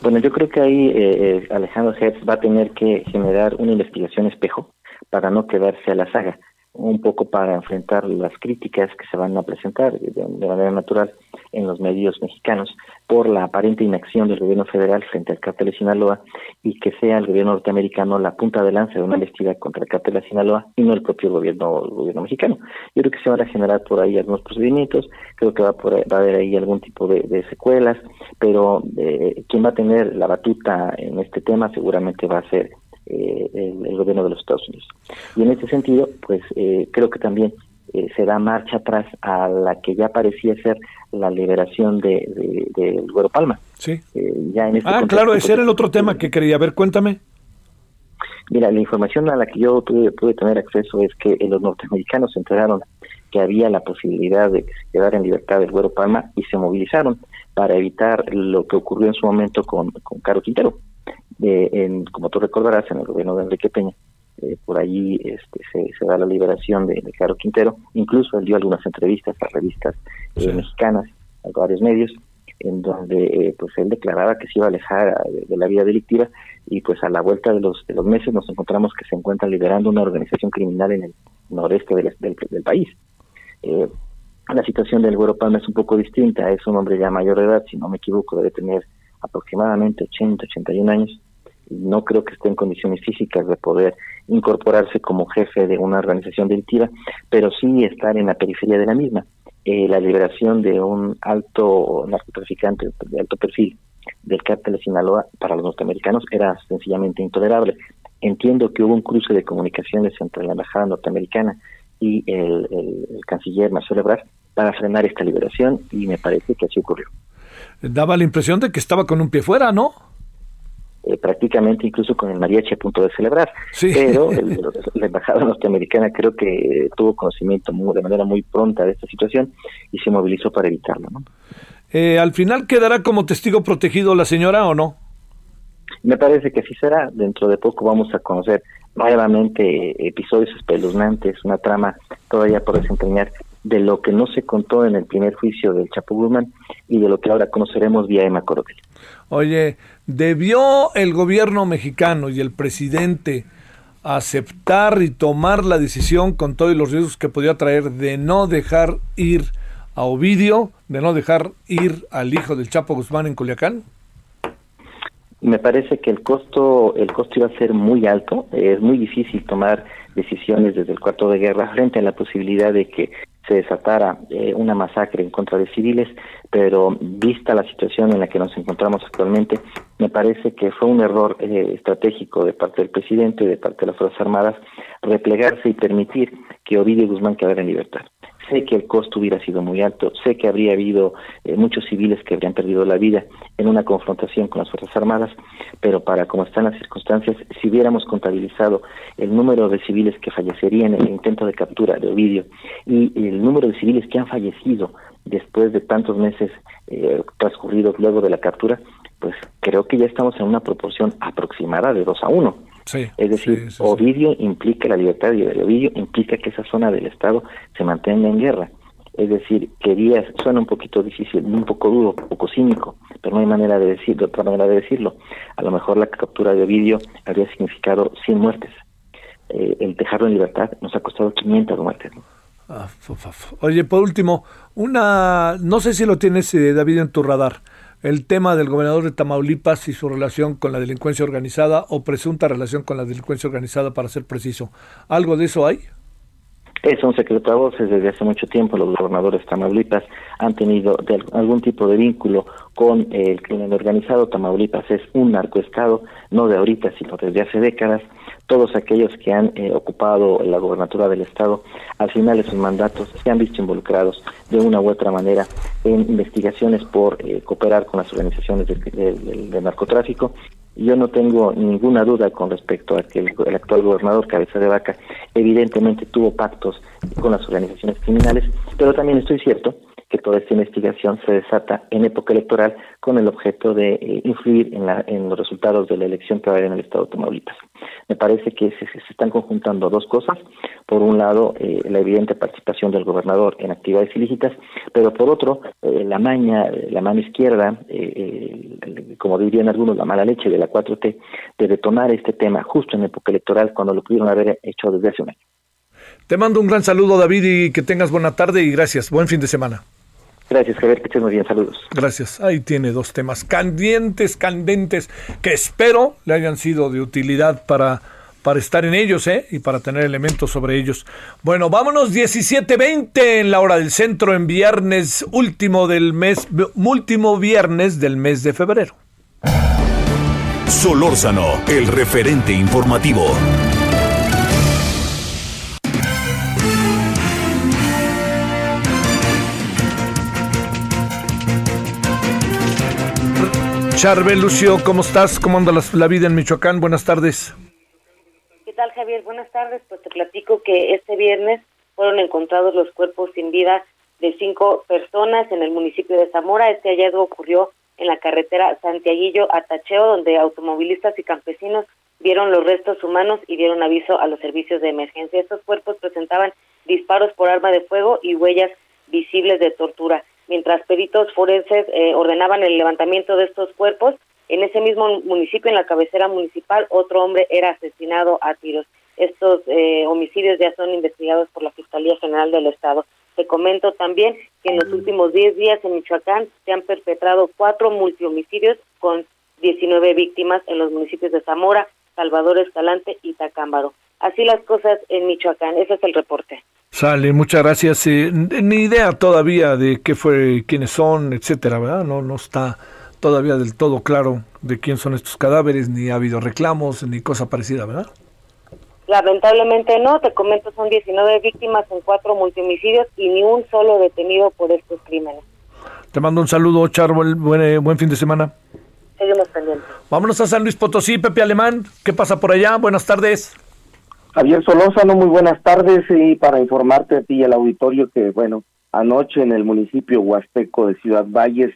Bueno, yo creo que ahí eh, eh Alejandro Hertz va a tener que generar una investigación espejo para no quedarse a la saga un poco para enfrentar las críticas que se van a presentar de, manera natural en los medios mexicanos por la aparente inacción del gobierno federal frente al cártel de Sinaloa y que sea el gobierno norteamericano la punta de lanza de una investigación contra el cártel de Sinaloa y no el propio gobierno gobierno mexicano. Yo creo que se van a generar por ahí algunos procedimientos, creo que va, por va a haber ahí algún tipo de, secuelas, pero eh, quien va a tener la batuta en este tema seguramente va a ser eh, el, gobierno de los Estados Unidos. Y en ese sentido, pues eh, creo que también eh, se da marcha atrás a la que ya parecía ser la liberación de, de, Güero Palma. Sí. ya en este ah, claro, ese era el otro tema que quería ver. Cuéntame. Mira, la información a la que yo pude, pude tener acceso es que los norteamericanos se enteraron que había la posibilidad de que se quedara en libertad el Güero Palma y se movilizaron para evitar lo que ocurrió en su momento con, con Caro Quintero en, como tú recordarás, en el gobierno de Enrique Peña, eh, por allí este, se, da la liberación de, de, Caro Quintero, incluso él dio algunas entrevistas a revistas eh, mexicanas, a varios medios, en donde eh, pues él declaraba que se iba a alejar de, la vida delictiva. Y pues a la vuelta de los, de los meses nos encontramos que se encuentra liberando una organización criminal en el noreste del, del, país. la situación del Güero Palma es un poco distinta, es un hombre ya mayor de edad, si no me equivoco, debe tener aproximadamente 80, 81 años, no creo que esté en condiciones físicas de poder incorporarse como jefe de una organización delictiva, pero sí estar en la periferia de la misma. Eh, la liberación de un alto narcotraficante de alto perfil del cártel de Sinaloa para los norteamericanos era sencillamente intolerable. Entiendo que hubo un cruce de comunicaciones entre la embajada norteamericana y el, canciller Marcelo Ebrard para frenar esta liberación y me parece que así ocurrió. Daba la impresión de que estaba con un pie fuera, ¿no? Eh, prácticamente incluso con el mariachi a punto de celebrar. Pero la embajada norteamericana creo que tuvo conocimiento de manera muy pronta de esta situación y se movilizó para evitarlo. ¿no? Eh, ¿Al final quedará como testigo protegido la señora o no? Me parece que sí será. Dentro de poco vamos a conocer nuevamente episodios espeluznantes, una trama todavía por desempeñar de lo que no se contó en el primer juicio del Chapo Guzmán y de lo que ahora conoceremos vía Emma Coronel. Oye, ¿debió el gobierno mexicano y el presidente aceptar y tomar la decisión con todos los riesgos que podía traer de no dejar ir a Ovidio, de no dejar ir al hijo del Chapo Guzmán en Culiacán? Me parece que el costo, el costo iba a ser muy alto. Es muy difícil tomar decisiones desde el cuarto de guerra frente a la posibilidad de que se desatara eh, una masacre en contra de civiles, pero vista la situación en la que nos encontramos actualmente, me parece que fue un error eh, estratégico de parte del presidente y de parte de las Fuerzas Armadas replegarse y permitir que Ovidio Guzmán quedara en libertad. Sé que el costo hubiera sido muy alto, sé que habría habido eh, muchos civiles que habrían perdido la vida en una confrontación con las Fuerzas Armadas, pero para como están las circunstancias, si hubiéramos contabilizado el número de civiles que fallecerían en el intento de captura de Ovidio y el número de civiles que han fallecido después de tantos meses eh, transcurridos luego de la captura, pues creo que ya estamos en una proporción aproximada de 2 a 1 es decir, Ovidio implica la libertad de Ovidio implica que esa zona del Estado se mantenga en guerra. Es decir, querías, suena un poquito difícil, un poco duro, un poco cínico, pero no hay manera de decirlo, otra manera de decirlo. A lo mejor la captura de vídeo habría significado 100 muertes. Eh, el dejarlo en libertad nos ha costado 500 muertes. Ah, Oye, por último, una, no sé si lo tienes, eh, David, en tu radar, el tema del gobernador de Tamaulipas y su relación con la delincuencia organizada o presunta relación con la delincuencia organizada, para ser preciso. ¿Algo de eso hay? Es un secreto a voces desde hace mucho tiempo. Los gobernadores Tamaulipas han tenido algún tipo de vínculo con el crimen organizado. Tamaulipas es un narcoestado, no de ahorita, sino desde hace décadas. Todos aquellos que han eh, ocupado la gobernatura del estado, al final de sus mandatos, se han visto involucrados de una u otra manera en investigaciones por eh, cooperar con las organizaciones del narcotráfico. Yo no tengo ninguna duda con respecto a que el, actual gobernador Cabeza de Vaca evidentemente tuvo pactos con las organizaciones criminales, pero también estoy cierto que toda esta investigación se desata en época electoral con el objeto de eh, influir en, la, en los resultados de la elección que va a haber en el estado de Tamaulipas. Me parece que se, están conjuntando dos cosas. Por un lado, eh, la evidente participación del gobernador en actividades ilícitas, pero por otro, eh, la maña, la mano izquierda, como dirían algunos, la mala leche de la 4T, de detonar este tema justo en época electoral cuando lo pudieron haber hecho desde hace un año. Te mando un gran saludo, David, y que tengas buena tarde y gracias. Buen fin de semana. Gracias, Javier, que estés muy bien, saludos. Gracias. Ahí tiene dos temas candentes, candentes, que espero le hayan sido de utilidad para, para estar en ellos, ¿eh? Y para tener elementos sobre ellos. Bueno, vámonos 17.20 en la hora del centro, en viernes último del mes, último viernes del mes de febrero. Solórzano, el referente informativo. Charbel Lucio, ¿cómo estás? ¿Cómo anda la, vida en Michoacán? Buenas tardes. ¿Qué tal, Javier? Buenas tardes. Pues te platico que este viernes fueron encontrados los cuerpos sin vida de cinco personas en el municipio de Zamora. Este hallazgo ocurrió en la carretera Santiaguillo a Tacheo, donde automovilistas y campesinos vieron los restos humanos y dieron aviso a los servicios de emergencia. Estos cuerpos presentaban disparos por arma de fuego y huellas visibles de tortura mientras peritos forenses eh, ordenaban el levantamiento de estos cuerpos. En ese mismo municipio, en la cabecera municipal, otro hombre era asesinado a tiros. Estos eh, homicidios ya son investigados por la Fiscalía General del Estado. Te comento también que en los últimos 10 días en Michoacán se han perpetrado cuatro multihomicidios con 19 víctimas en los municipios de Zamora, Salvador Escalante y Tacámbaro. Así las cosas en Michoacán. Ese es el reporte. Sale, muchas gracias. Eh, ni idea todavía de qué fue, quiénes son, etcétera, ¿verdad? No, no está todavía del todo claro de quién son estos cadáveres, ni ha habido reclamos, ni cosa parecida, ¿verdad? Lamentablemente no, te comento, son 19 víctimas en cuatro multimicidios y ni un solo detenido por estos crímenes. Te mando un saludo, Charbel, buen, eh, buen fin de semana. Seguimos pendientes. Vámonos a San Luis Potosí, Pepe Alemán, ¿qué pasa por allá? Buenas tardes. Javier Solórzano, muy buenas tardes y para informarte a ti y al auditorio que, bueno, anoche en el municipio huasteco de Ciudad Valles,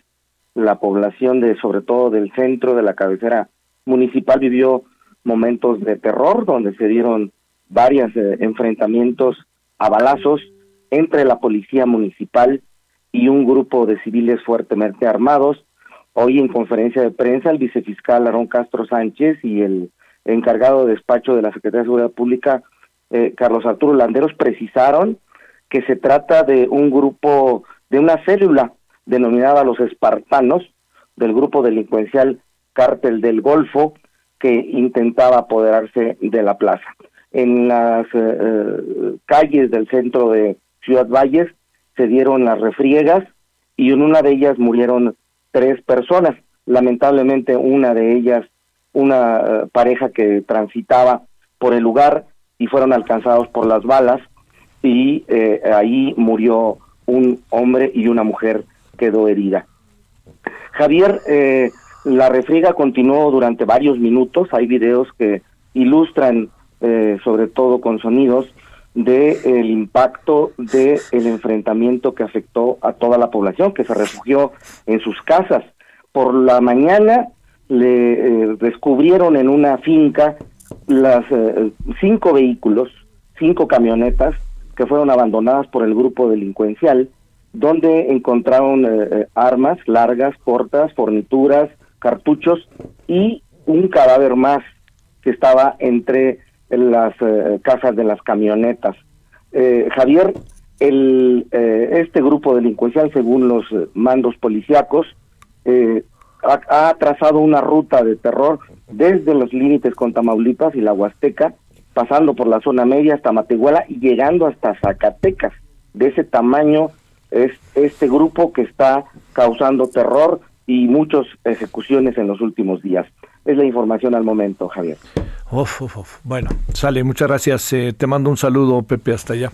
la población de, sobre todo del centro de la cabecera municipal, vivió momentos de terror donde se dieron varios eh, enfrentamientos a balazos entre la policía municipal y un grupo de civiles fuertemente armados. Hoy en conferencia de prensa el vicefiscal Aarón Castro Sánchez y el encargado de despacho de la Secretaría de Seguridad Pública, eh, Carlos Arturo Landeros, precisaron que se trata de un grupo, de una célula denominada los espartanos, del grupo delincuencial Cártel del Golfo, que intentaba apoderarse de la plaza. En las eh, eh, calles del centro de Ciudad Valles se dieron las refriegas y en una de ellas murieron tres personas. Lamentablemente una de ellas una eh, pareja que transitaba por el lugar y fueron alcanzados por las balas y eh, ahí murió un hombre y una mujer quedó herida. Javier, eh, la refriega continuó durante varios minutos, hay videos que ilustran sobre todo con sonidos de el impacto de el enfrentamiento que afectó a toda la población que se refugió en sus casas. Por la mañana le eh, descubrieron en una finca las eh, cinco vehículos, cinco camionetas que fueron abandonadas por el grupo delincuencial donde encontraron eh, eh, armas largas, cortas, fornituras, cartuchos y un cadáver más que estaba entre las cajas de las camionetas. Javier, el, este grupo delincuencial, según los mandos policíacos, eh, ha, ha trazado una ruta de terror desde los límites con Tamaulipas y la Huasteca, pasando por la zona media hasta Matehuala y llegando hasta Zacatecas. De ese tamaño es este grupo que está causando terror y muchas ejecuciones en los últimos días. Es la información al momento, Javier. Uf, uf, uf. Bueno, sale, muchas gracias. Eh, te mando un saludo, Pepe, hasta allá.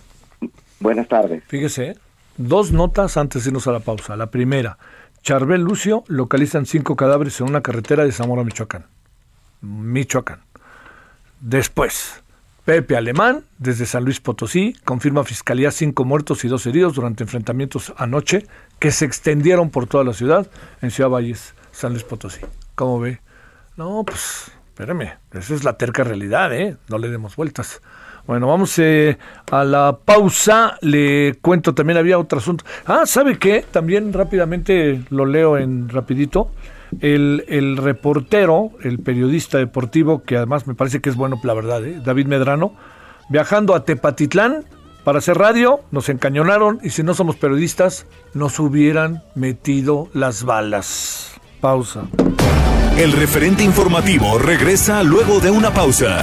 Buenas tardes. Fíjese, dos notas antes de irnos a la pausa. La primera, Charbel Lucio localizan cinco cadáveres en una carretera de Zamora, Michoacán. Michoacán. Después, Pepe Alemán, desde San Luis Potosí, confirma Fiscalía cinco muertos y dos heridos durante enfrentamientos anoche que se extendieron por toda la ciudad en Ciudad Valles, San Luis Potosí. ¿Cómo ve? No, pues, espérame, esa es la terca realidad, ¿eh? No le demos vueltas. Bueno, vamos eh, a la pausa. Le cuento, también había otro asunto. Ah, ¿sabe qué? También rápidamente lo leo en rapidito. El, reportero, el periodista deportivo, que además me parece que es bueno, la verdad, ¿eh? David Medrano, viajando a Tepatitlán para hacer radio, nos encañonaron y si no somos periodistas, nos hubieran metido las balas. Pausa. El referente informativo regresa luego de una pausa.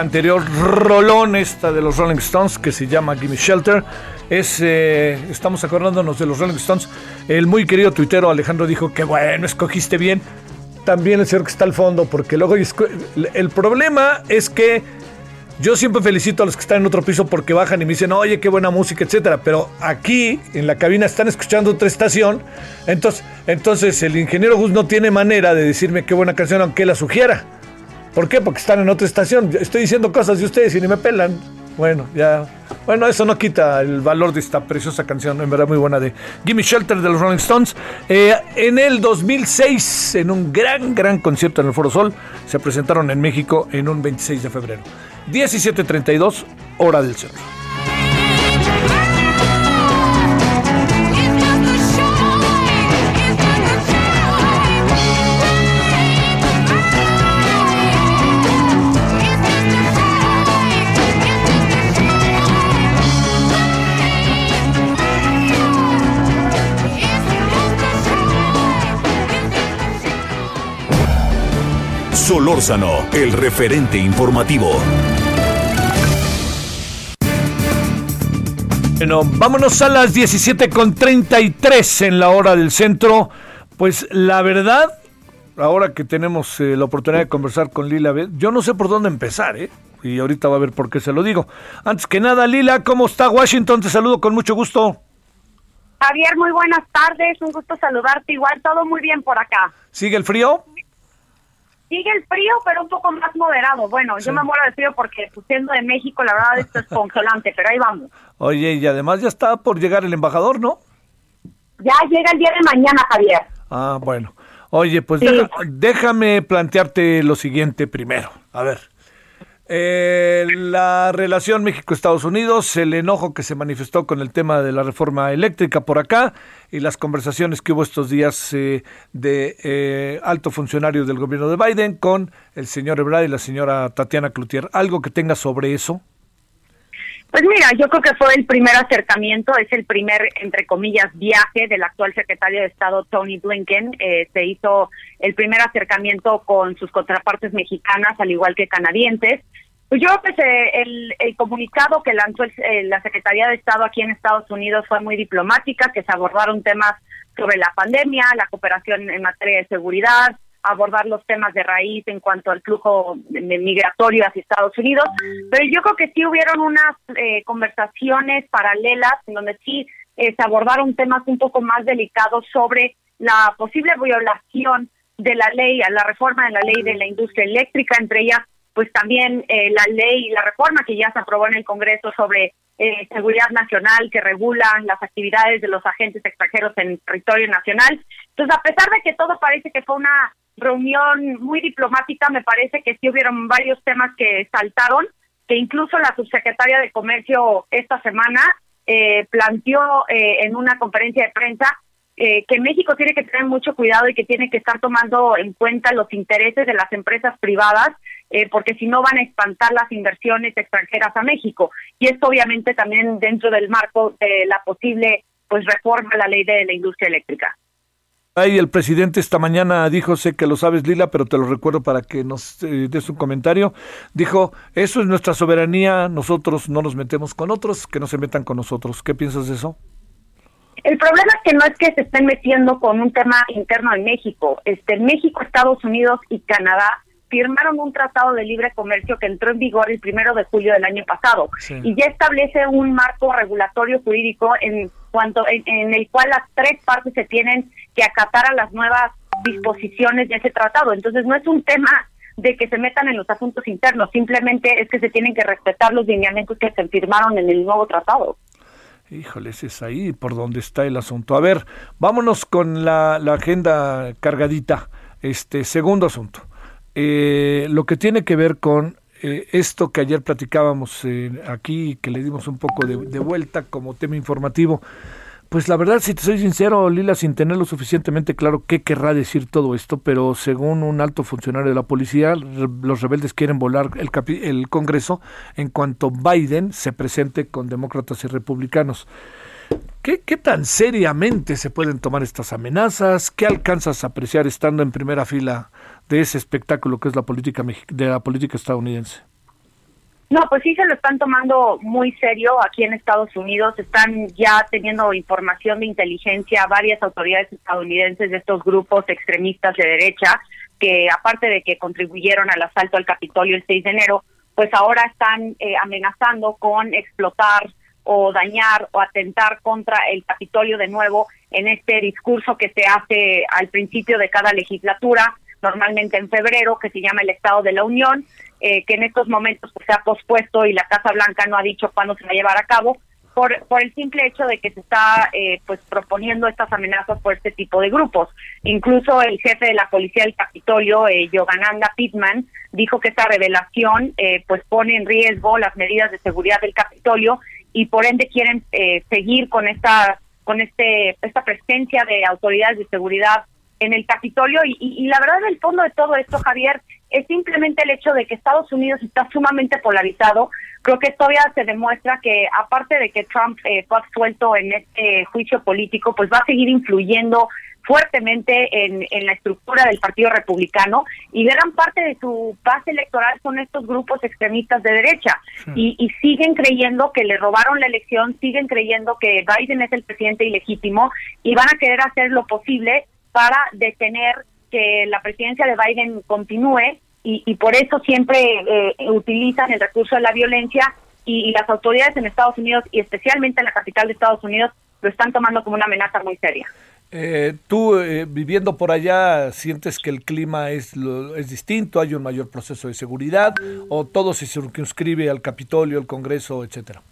Anterior, rolón esta de los Rolling Stones que se llama Gimme Shelter. Es, eh, estamos acordándonos de los Rolling Stones. El muy querido tuitero Alejandro dijo que bueno, escogiste bien. También el señor que está al fondo, porque luego el problema es que yo siempre felicito a los que están en otro piso porque bajan y me dicen, oye, qué buena música, etcétera. Pero aquí, en la cabina, están escuchando otra estación. Entonces, entonces el ingeniero Gus no tiene manera de decirme qué buena canción, aunque la sugiera. ¿Por qué? Porque están en otra estación. Estoy diciendo cosas de ustedes y ni me pelan. Bueno, ya. Bueno, eso no quita el valor de esta preciosa canción, en verdad muy buena de Gimme Shelter de los Rolling Stones. Eh, en el 2006, en un gran, gran concierto en el Foro Sol, se presentaron en México en un 26 de febrero. 17.32, hora del centro. Solórzano, el referente informativo. Bueno, vámonos a las 17 con 33 en la hora del centro. Pues la verdad, ahora que tenemos eh, la oportunidad de conversar con Lila, yo no sé por dónde empezar, ¿eh? Y ahorita va a ver por qué se lo digo. Antes que nada, Lila, ¿cómo está Washington? Te saludo con mucho gusto. Javier, muy buenas tardes, un gusto saludarte. Igual todo muy bien por acá. ¿Sigue el frío? Sigue el frío, pero un poco más moderado. Bueno, yo me muero de frío porque pues, siendo de México, la verdad esto es congelante, pero ahí vamos. Oye, y además ya está por llegar el embajador, ¿no? Ya llega el día de mañana, Javier. Ah, bueno. Oye, pues déjame plantearte lo siguiente primero. A ver. Eh, la relación México-Estados Unidos, el enojo que se manifestó con el tema de la reforma eléctrica por acá y las conversaciones que hubo estos días eh, de eh, alto funcionario del gobierno de Biden con el señor Ebrard y la señora Tatiana Cloutier. ¿Algo que tenga sobre eso? Pues mira, yo creo que fue el primer acercamiento, es el primer, entre comillas, viaje del actual secretario de Estado Tony Blinken. Eh, se hizo el primer acercamiento con sus contrapartes mexicanas, al igual que canadienses. Pues yo creo que el, el, comunicado que lanzó eh, la Secretaría de Estado aquí en Estados Unidos fue muy diplomática, que se abordaron temas sobre la pandemia, la cooperación en materia de seguridad, abordar los temas de raíz en cuanto al flujo migratorio hacia Estados Unidos, pero yo creo que sí hubieron unas eh, conversaciones paralelas en donde sí eh, se abordaron temas un poco más delicados sobre la posible violación de la ley, a la reforma de la ley de la industria eléctrica, entre ellas pues también eh, la ley, la reforma que ya se aprobó en el Congreso sobre eh, seguridad nacional que regula las actividades de los agentes extranjeros en territorio nacional. Entonces, a pesar de que todo parece que fue una reunión muy diplomática, me parece que sí hubieron varios temas que saltaron, que incluso la subsecretaria de Comercio esta semana eh, planteó eh, en una conferencia de prensa eh, que México tiene que tener mucho cuidado y que tiene que estar tomando en cuenta los intereses de las empresas privadas eh, porque si no van a espantar las inversiones extranjeras a México. Y esto obviamente también dentro del marco de la posible pues reforma a la ley de la industria eléctrica. Ahí el presidente esta mañana dijo, sé que lo sabes Lila, pero te lo recuerdo para que nos eh, des un comentario, dijo, eso es nuestra soberanía, nosotros no nos metemos con otros, que no se metan con nosotros. ¿Qué piensas de eso? El problema es que no es que se estén metiendo con un tema interno en México. Este, México, Estados Unidos y Canadá firmaron un tratado de libre comercio que entró en vigor el primero de julio del año pasado y ya establece un marco regulatorio jurídico en cuanto en, el cual las tres partes se tienen que acatar a las nuevas disposiciones de ese tratado. Entonces no es un tema de que se metan en los asuntos internos, simplemente es que se tienen que respetar los lineamientos que se firmaron en el nuevo tratado. Híjole, ese es ahí por donde está el asunto. A ver, vámonos con la, la agenda cargadita. Este segundo asunto eh, lo que tiene que ver con eh, esto que ayer platicábamos eh, aquí, que le dimos un poco de, vuelta como tema informativo, pues la verdad, si te soy sincero, Lila, sin tenerlo suficientemente claro qué querrá decir todo esto, pero según un alto funcionario de la policía, los rebeldes quieren volar el, el Congreso en cuanto Biden se presente con demócratas y republicanos. ¿Qué, ¿Qué, tan seriamente se pueden tomar estas amenazas? ¿Qué alcanzas a apreciar estando en primera fila de ese espectáculo que es la política de la política estadounidense? No, pues sí se lo están tomando muy serio aquí en Estados Unidos. Están ya teniendo información de inteligencia varias autoridades estadounidenses de estos grupos extremistas de derecha que aparte de que contribuyeron al asalto al Capitolio el 6 de enero, pues ahora están eh, amenazando con explotar o dañar o atentar contra el Capitolio de nuevo en este discurso que se hace al principio de cada legislatura normalmente en febrero, que se llama el Estado de la Unión, eh, que en estos momentos se ha pospuesto y la Casa Blanca no ha dicho cuándo se va a llevar a cabo, por, por el simple hecho de que se está eh, pues proponiendo estas amenazas por este tipo de grupos. Incluso el jefe de la policía del Capitolio, eh, Yogananda Pittman, dijo que esta revelación eh, pues pone en riesgo las medidas de seguridad del Capitolio y por ende quieren seguir con esta con este esta presencia de autoridades de seguridad en el Capitolio y, y, la verdad el fondo de todo esto, Javier, es simplemente el hecho de que Estados Unidos está sumamente polarizado. Creo que todavía se demuestra que aparte de que Trump eh, fue absuelto en este juicio político, pues va a seguir influyendo fuertemente en, en, la estructura del Partido Republicano y gran parte de su base electoral son estos grupos extremistas de derecha y, y, siguen creyendo que le robaron la elección, siguen creyendo que Biden es el presidente ilegítimo y van a querer hacer lo posible para detener que la presidencia de Biden continúe y, por eso siempre eh, utilizan el recurso de la violencia y, y las autoridades en Estados Unidos y especialmente en la capital de Estados Unidos lo están tomando como una amenaza muy seria. Eh, tú eh, viviendo por allá, ¿sientes que el clima es, lo, es distinto? ¿Hay un mayor proceso de seguridad? ¿O todo se circunscribe al Capitolio, al Congreso, etcétera?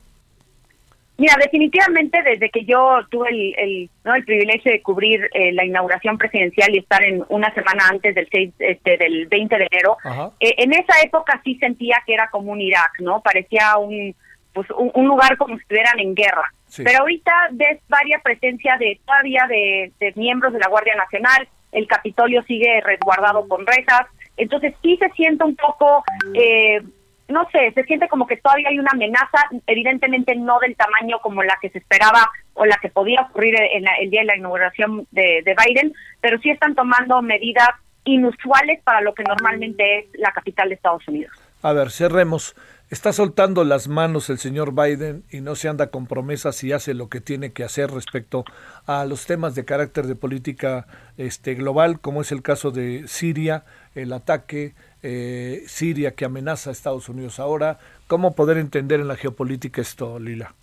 Mira, definitivamente desde que yo tuve el, el, ¿no? el privilegio de cubrir eh, la inauguración presidencial y estar en una semana antes del 6, este, del 20 de enero, eh, en esa época sí sentía que era como un Irak, ¿no? Parecía un, pues, un, un lugar como si estuvieran en guerra. Sí. Pero ahorita ves varias presencia de todavía de, de, miembros de la Guardia Nacional, el Capitolio sigue resguardado con rejas, entonces sí se siente un poco, eh, no sé, se siente como que todavía hay una amenaza, evidentemente no del tamaño como la que se esperaba o la que podía ocurrir en la, el día de la inauguración de, de Biden, pero sí están tomando medidas inusuales para lo que normalmente es la capital de Estados Unidos. A ver, cerremos. Está soltando las manos el señor Biden y no se anda con promesas y hace lo que tiene que hacer respecto a los temas de carácter de política este, global, como es el caso de Siria, el ataque, eh, Siria que amenaza a Estados Unidos ahora. ¿Cómo poder entender en la geopolítica esto, Lila?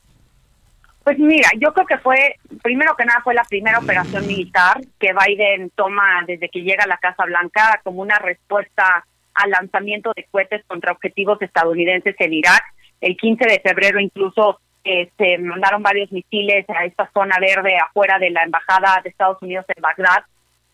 Pues mira, yo creo que fue, primero que nada, fue la primera operación militar que Biden toma desde que llega a la Casa Blanca como una respuesta al lanzamiento de cohetes contra objetivos estadounidenses en Irak. El 15 de febrero incluso se mandaron varios misiles a esta zona verde afuera de la embajada de Estados Unidos en Bagdad.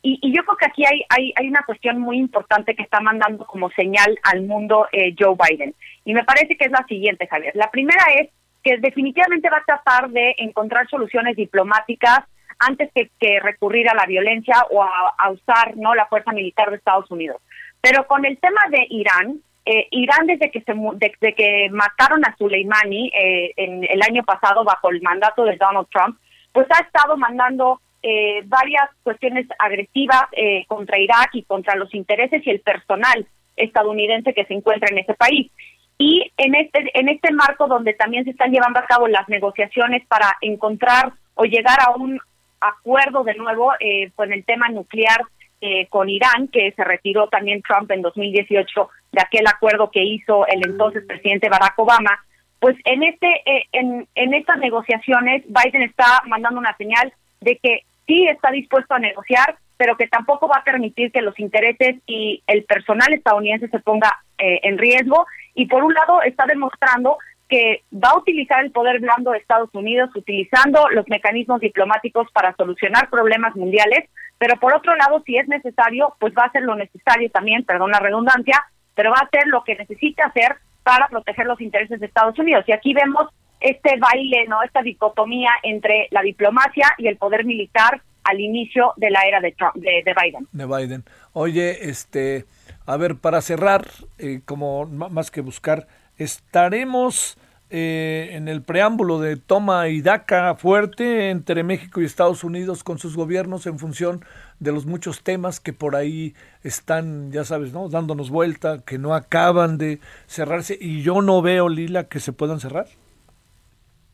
Y, y yo creo que aquí hay, hay, hay, una cuestión muy importante que está mandando como señal al mundo eh, Joe Biden. Y me parece que es la siguiente, Javier. La primera es que definitivamente va a tratar de encontrar soluciones diplomáticas antes que, que recurrir a la violencia o a, usar no la fuerza militar de Estados Unidos. Pero con el tema de Irán, eh, Irán desde que se desde que mataron a Soleimani eh, en el año pasado bajo el mandato de Donald Trump, pues ha estado mandando eh, varias cuestiones agresivas eh, contra Irak y contra los intereses y el personal estadounidense que se encuentra en ese país. Y en este en este marco donde también se están llevando a cabo las negociaciones para encontrar o llegar a un acuerdo de nuevo eh, con el tema nuclear eh, con Irán, que se retiró también Trump en 2018 de aquel acuerdo que hizo el entonces presidente Barack Obama, pues en este eh, en, en estas negociaciones Biden está mandando una señal de que sí está dispuesto a negociar, pero que tampoco va a permitir que los intereses y el personal estadounidense se ponga eh, en riesgo. Y por un lado está demostrando que va a utilizar el poder blando de Estados Unidos, utilizando los mecanismos diplomáticos para solucionar problemas mundiales, pero por otro lado, si es necesario, pues va a hacer lo necesario también, perdón la redundancia, pero va a hacer lo que necesita hacer para proteger los intereses de Estados Unidos. Y aquí vemos este baile, ¿no? Esta dicotomía entre la diplomacia y el poder militar al inicio de la era de, Trump, de, de Biden. De Biden. Oye, este, a ver, para cerrar, eh, como más que buscar, estaremos eh, en el preámbulo de toma y daca fuerte entre México y Estados Unidos con sus gobiernos en función de los muchos temas que por ahí están, ya sabes, ¿no? dándonos vuelta, que no acaban de cerrarse y yo no veo, Lila, que se puedan cerrar.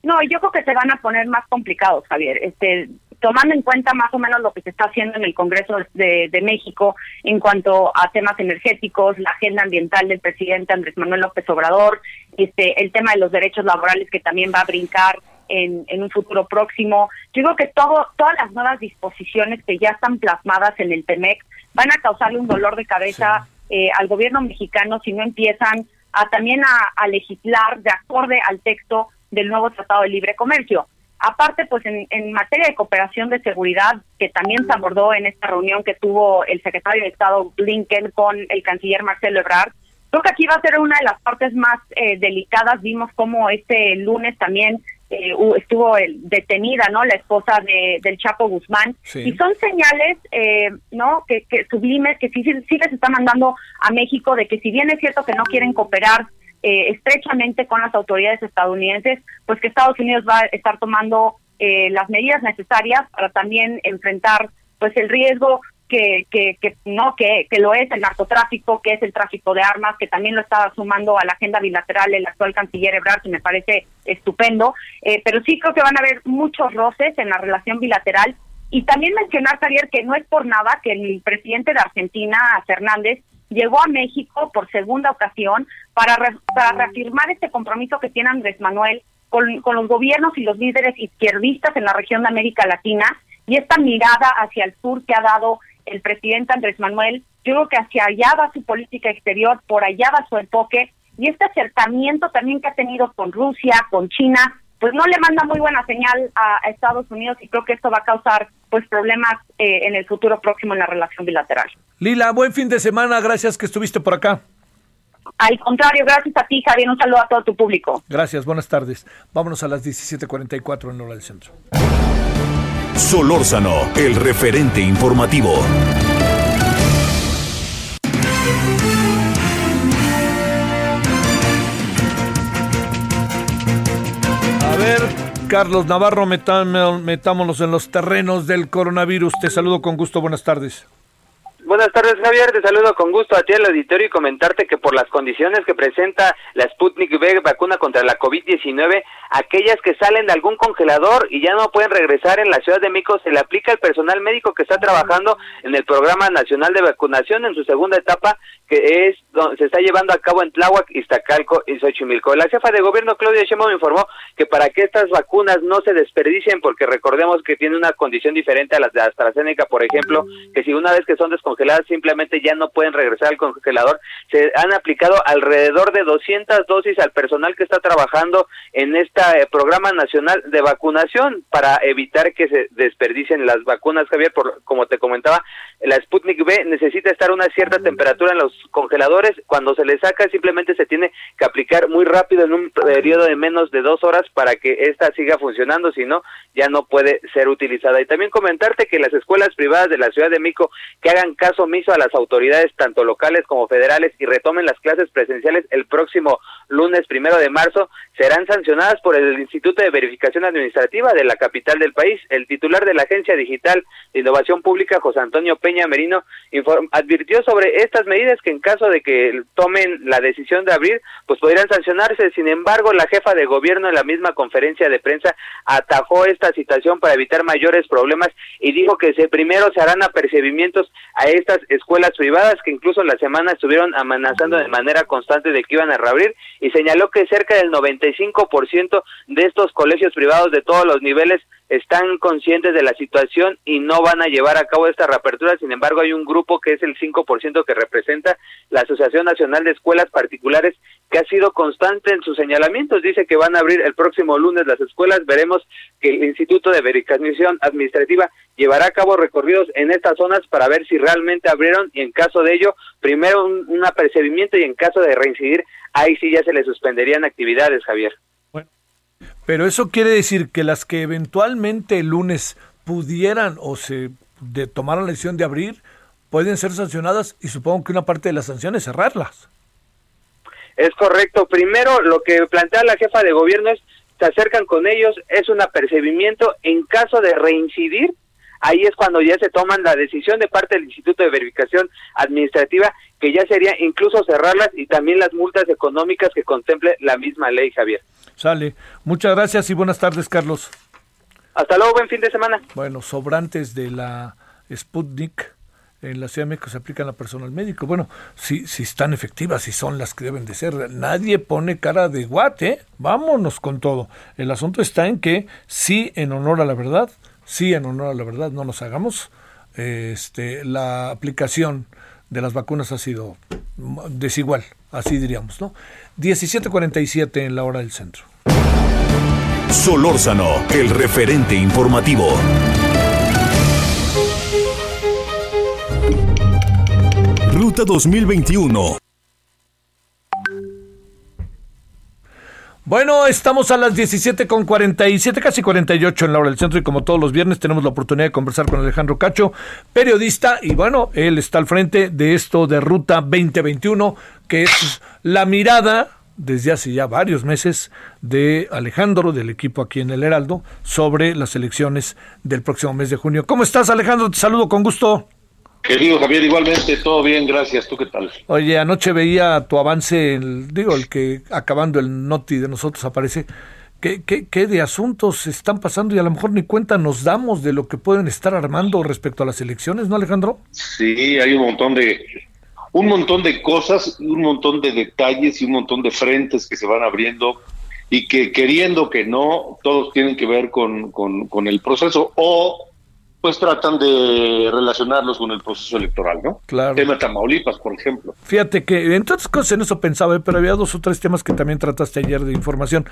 No, yo creo que se van a poner más complicados, Javier. Este, tomando en cuenta más o menos lo que se está haciendo en el Congreso de, de, México en cuanto a temas energéticos, la agenda ambiental del presidente Andrés Manuel López Obrador, este, el tema de los derechos laborales que también va a brincar en, en un futuro próximo. Yo creo que todo, todas las nuevas disposiciones que ya están plasmadas en el TEMEC van a causarle un dolor de cabeza sí. eh, al gobierno mexicano si no empiezan a también a, a legislar de acorde al texto del nuevo Tratado de Libre Comercio. Aparte, pues en, en, materia de cooperación de seguridad, que también se abordó en esta reunión que tuvo el secretario de Estado Blinken con el canciller Marcelo Ebrard, creo que aquí va a ser una de las partes más eh, delicadas. Vimos cómo este lunes también eh, estuvo el- detenida, ¿no? La esposa de, del Chapo Guzmán. Sí. Y son señales, eh, ¿no? Que, que sublimes, que sí, sí, sí les está mandando a México de que si bien es cierto que no quieren cooperar eh, estrechamente con las autoridades estadounidenses, pues que Estados Unidos va a estar tomando eh, las medidas necesarias para también enfrentar pues el riesgo que, que, que no que, que lo es el narcotráfico, que es el tráfico de armas, que también lo está sumando a la agenda bilateral el actual canciller Ebrard, que me parece estupendo, Eh, pero sí creo que van a haber muchos roces en la relación bilateral. Y también mencionar, Javier, que no es por nada que el presidente de Argentina, Fernández, llegó a México por segunda ocasión para, re- para reafirmar este compromiso que tiene Andrés Manuel con, con los gobiernos y los líderes izquierdistas en la región de América Latina y esta mirada hacia el sur que ha dado el presidente Andrés Manuel, yo creo que hacia allá va su política exterior, por allá va su enfoque y este acercamiento también que ha tenido con Rusia, con China, pues no le manda muy buena señal a, a Estados Unidos y creo que esto va a causar pues problemas eh, en el futuro próximo en la relación bilateral. Lila, buen fin de semana, gracias que estuviste por acá. Al contrario, gracias a ti, Javier, un saludo a todo tu público. Gracias, buenas tardes. Vámonos a las 17:44 en hora del centro. Solórzano, el referente informativo. Carlos Navarro, metámonos en los terrenos del coronavirus. Te saludo con gusto, buenas tardes. Buenas tardes, Javier. Te saludo con gusto a ti al auditorio y comentarte que por las condiciones que presenta la Sputnik V vacuna contra la COVID-19, aquellas que salen de algún congelador y ya no pueden regresar en la Ciudad de México, se le aplica al personal médico que está trabajando en el Programa Nacional de Vacunación en su segunda etapa, que es donde se está llevando a cabo en Tláhuac, Iztacalco y Xochimilco. La jefa de gobierno, Claudia Sheinbaum, informó que para que estas vacunas no se desperdicien, porque recordemos que tiene una condición diferente a las de AstraZeneca, por ejemplo, que si una vez que son descongeladas simplemente ya no pueden regresar al congelador, se han aplicado alrededor de 200 dosis al personal que está trabajando en este programa nacional de vacunación para evitar que se desperdicien las vacunas, Javier, por, como te comentaba, la Sputnik V necesita estar a una cierta temperatura en los congeladores, cuando se le saca simplemente se tiene que aplicar muy rápido en un periodo de menos de dos horas para que esta siga funcionando, si no, ya no puede ser utilizada. Y también comentarte que las escuelas privadas de la Ciudad de México que hagan caso omiso a las autoridades tanto locales como federales y retomen las clases presenciales el próximo lunes primero de marzo serán sancionadas por el Instituto de Verificación Administrativa de la capital del país. El titular de la Agencia Digital de Innovación Pública, José Antonio Peña Merino, advirtió sobre estas medidas que en caso de que tomen la decisión de abrir, pues podrían sancionarse. Sin embargo, la jefa de gobierno en la misma conferencia de prensa atajó esta situación para evitar mayores problemas y dijo que se, primero se harán apercibimientos a estas escuelas privadas que incluso en la semana estuvieron amenazando de manera constante de que iban a reabrir y señaló que cerca del 95% de estos colegios privados de todos los niveles están conscientes de la situación y no van a llevar a cabo esta reapertura. Sin embargo, hay un grupo que es el 5% que representa la Asociación Nacional de Escuelas Particulares que ha sido constante en sus señalamientos. Dice que van a abrir el próximo lunes las escuelas. Veremos que el Instituto de Verificación Administrativa llevará a cabo recorridos en estas zonas para ver si realmente abrieron y en caso de ello, primero un, un y en caso de reincidir, ahí sí ya se le suspenderían actividades, Javier. Pero eso quiere decir que las que eventualmente el lunes pudieran o se de, tomaron la decisión de abrir, pueden ser sancionadas y supongo que una parte de la sanción es cerrarlas. Es correcto. Primero, lo que plantea la jefa de gobierno es, se acercan con ellos, es un apercibimiento. En caso de reincidir, ahí es cuando ya se toman la decisión de parte del Instituto de Verificación Administrativa, que ya sería incluso cerrarlas y también las multas económicas que contemple la misma ley, Javier. Sale. Muchas gracias y buenas tardes, Carlos. Hasta luego, buen fin de semana. Bueno, sobrantes de la Sputnik en la Ciudad de México se aplican a personal médico. Bueno, si, si están efectivas, si son las que deben de ser. Nadie pone cara de guate, vámonos con todo. El asunto está en que sí, en honor a la verdad, sí, en honor a la verdad, no nos hagamos. Este, la aplicación de las vacunas ha sido desigual, así diríamos, ¿no? 17:47 en la hora del centro. Solórzano, el referente informativo. Ruta 2021. Bueno, estamos a las 17 con 47, casi 48 en la hora del centro y como todos los viernes tenemos la oportunidad de conversar con Alejandro Cacho, periodista y bueno, él está al frente de esto de Ruta 2021, que es la mirada desde hace ya varios meses de Alejandro, del equipo aquí en el Heraldo, sobre las elecciones del próximo mes de junio. ¿Cómo estás Alejandro? Te saludo con gusto. Querido Javier, igualmente, todo bien, gracias. ¿Tú qué tal? Oye, anoche veía tu avance, el, digo, el que acabando el noti de nosotros aparece. ¿Qué, qué, ¿Qué de asuntos están pasando y a lo mejor ni cuenta nos damos de lo que pueden estar armando respecto a las elecciones, ¿no, Alejandro? Sí, hay un montón de un montón de cosas, un montón de detalles y un montón de frentes que se van abriendo y que queriendo que no, todos tienen que ver con, con, con el proceso o pues tratan de relacionarlos con el proceso electoral, ¿no? Claro. Tema Tamaulipas, por ejemplo. Fíjate que entre otras cosas en eso pensaba, ¿eh? pero había dos o tres temas que también trataste ayer de información.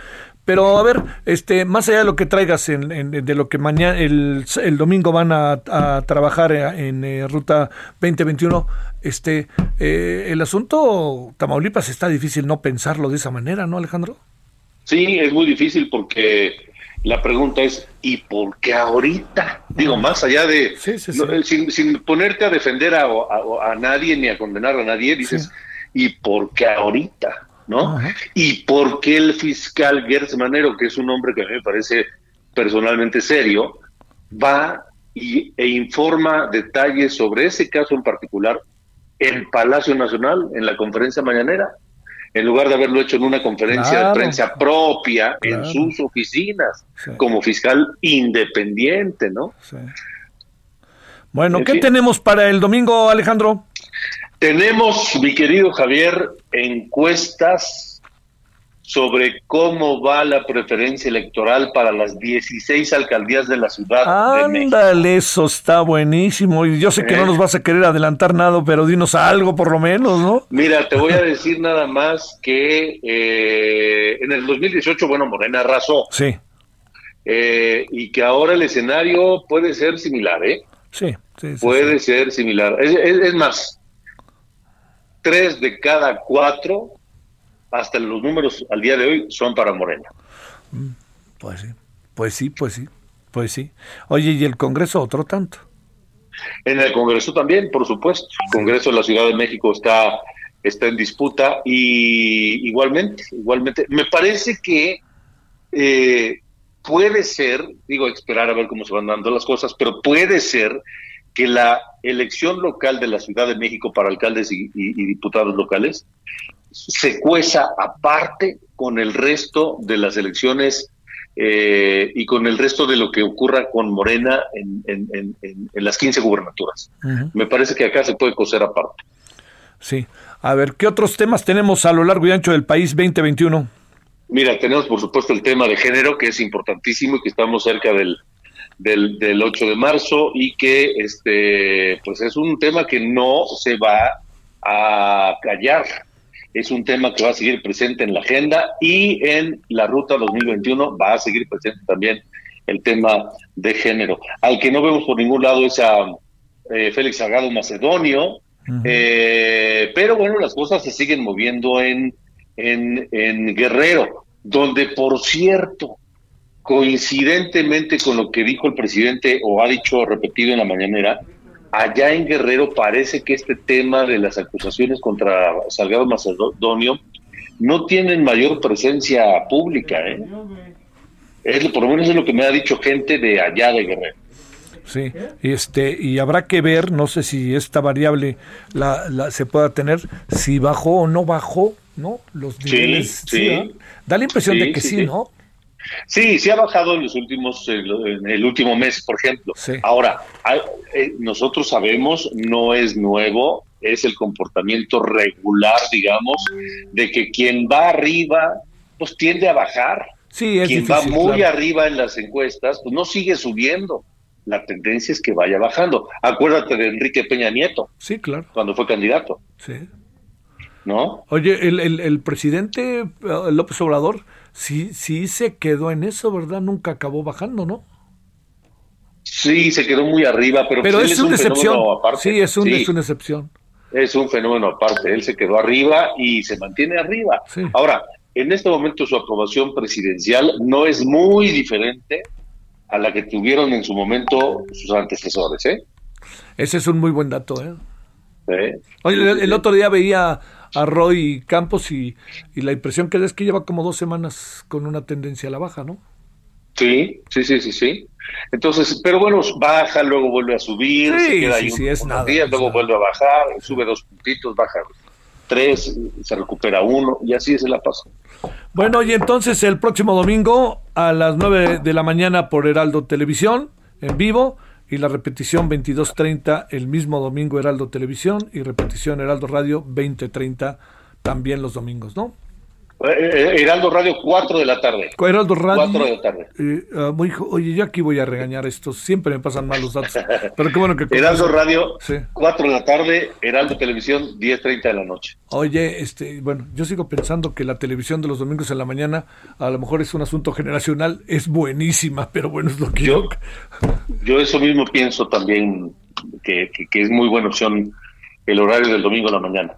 Pero a ver, este, más allá de lo que traigas en, en- de lo que mañana, el, el domingo van a, a trabajar en, eh, Ruta 2021, este, eh, el asunto Tamaulipas está difícil no pensarlo de esa manera, ¿no, Alejandro? Sí, es muy difícil porque la pregunta es, ¿y por qué ahorita? Digo, más allá de, no, eh, sin, sin ponerte a defender a, a- a nadie ni a condenar a nadie, dices, ¿y por qué ahorita? ¿No? ¿Y por qué el fiscal Gertz Manero, que es un hombre que a mí me parece personalmente serio, va y, e informa detalles sobre ese caso en particular en Palacio Nacional, en la conferencia mañanera? En lugar de haberlo hecho en una conferencia Claro. de prensa propia en sus oficinas, como fiscal independiente, ¿no? Bueno, En ¿qué fin. tenemos para el domingo, Alejandro? Tenemos, mi querido Javier, encuestas sobre cómo va la preferencia electoral para las 16 alcaldías de la Ciudad de México. Ándale, eso está buenísimo. Y yo sé que Eh. no nos vas a querer adelantar nada, pero dinos algo por lo menos, ¿no? Mira, te voy a decir nada más que eh, en el 2018, bueno, Morena arrasó. Sí, eh, y que ahora el escenario puede ser similar, ¿eh? sí, sí. sí, puede ser similar. Es, es- es más, tres de cada cuatro, hasta los números al día de hoy, son para Morena. Pues sí, pues sí, pues sí, pues sí. Oye, ¿y el Congreso otro tanto? En el Congreso también, por supuesto. El Congreso de la Ciudad de México está, está en disputa y igualmente, igualmente. Me parece que eh, puede ser, digo, esperar a ver cómo se van dando las cosas, pero puede ser que la elección local de la Ciudad de México para alcaldes y, y- y diputados locales se cueza aparte con el resto de las elecciones eh, y con el resto de lo que ocurra con Morena en, en- en- en- en las 15 gubernaturas. Me parece que acá se puede coser aparte. Sí. A ver, ¿qué otros temas tenemos a lo largo y ancho del país 2021? Mira, tenemos por supuesto el tema de género, que es importantísimo y que estamos cerca del, del, del 8 de marzo y que este pues es un tema que no se va a callar. Es un tema que va a seguir presente en la agenda y en la ruta 2021 va a seguir presente también el tema de género. Al que no vemos por ningún lado es a eh, Félix Salgado Macedonio, eh, pero bueno, las cosas se siguen moviendo en, en, en Guerrero, donde por cierto, coincidentemente con lo que dijo el presidente o ha dicho repetido en la mañanera, allá en Guerrero parece que este tema de las acusaciones contra Salgado Macedonio no tienen mayor presencia pública, ¿eh? Es, por lo menos es lo que me ha dicho gente de allá de Guerrero. Sí, este, y habrá que ver, no sé si esta variable la, la- se pueda tener, si bajó o no bajó, ¿no? Los Sí, niveles. sí. ¿ah? Da la impresión de que sí. ¿no? Sí, sí ha bajado en los últimos, en el último mes, por ejemplo. Ahora, hay- eh, nosotros sabemos, no es nuevo, es el comportamiento regular, digamos, de que quien va arriba, pues tiende a bajar. Sí, es quien difícil, va muy claro. arriba en las encuestas, pues no sigue subiendo. La tendencia es que vaya bajando. Acuérdate de Enrique Peña Nieto. Sí, claro. Cuando fue candidato, Sí. ¿no? Oye, el, el, el presidente eh, López Obrador sí, sí se quedó en eso, ¿verdad? Nunca acabó bajando, ¿no? Sí, se quedó muy arriba, pero, Pero pues es una un excepción. fenómeno aparte. Sí, es, un, Sí. es una excepción. es un fenómeno aparte. Él se quedó arriba y se mantiene arriba. Ahora, en este momento su aprobación presidencial no es muy diferente a la que tuvieron en su momento sus antecesores, ¿eh? Ese es un muy buen dato, ¿eh? Oye, el, otro día veía a Roy Campos y, la impresión que da es que lleva como dos semanas con una tendencia a la baja, ¿no? Sí, sí, sí, sí, sí. Entonces, pero bueno, baja, luego vuelve a subir, se queda ahí unos días, luego vuelve a bajar, sube dos puntitos, baja tres, se recupera uno y así se la pasa. Bueno, y entonces el próximo domingo a las nueve de la mañana por Heraldo Televisión, en vivo, y la repetición 22.30 el mismo domingo Heraldo Televisión y repetición Heraldo Radio 20.30 también los domingos, ¿no? Eh, eh, Heraldo Radio, 4 de la tarde. Heraldo Radio. 4 de la tarde. Eh, ah, oye, yo aquí voy a regañar esto. Siempre me pasan mal los datos. Pero qué bueno que. Heraldo Radio, 4 de la tarde. Heraldo Televisión, 10.30 de la noche. Oye, este, bueno, yo sigo pensando que la televisión de los domingos en la mañana a lo mejor es un asunto generacional. Es buenísima, pero bueno, es lo que yo. Yo, eso mismo pienso también, que, que es muy buena opción el horario del domingo en la mañana.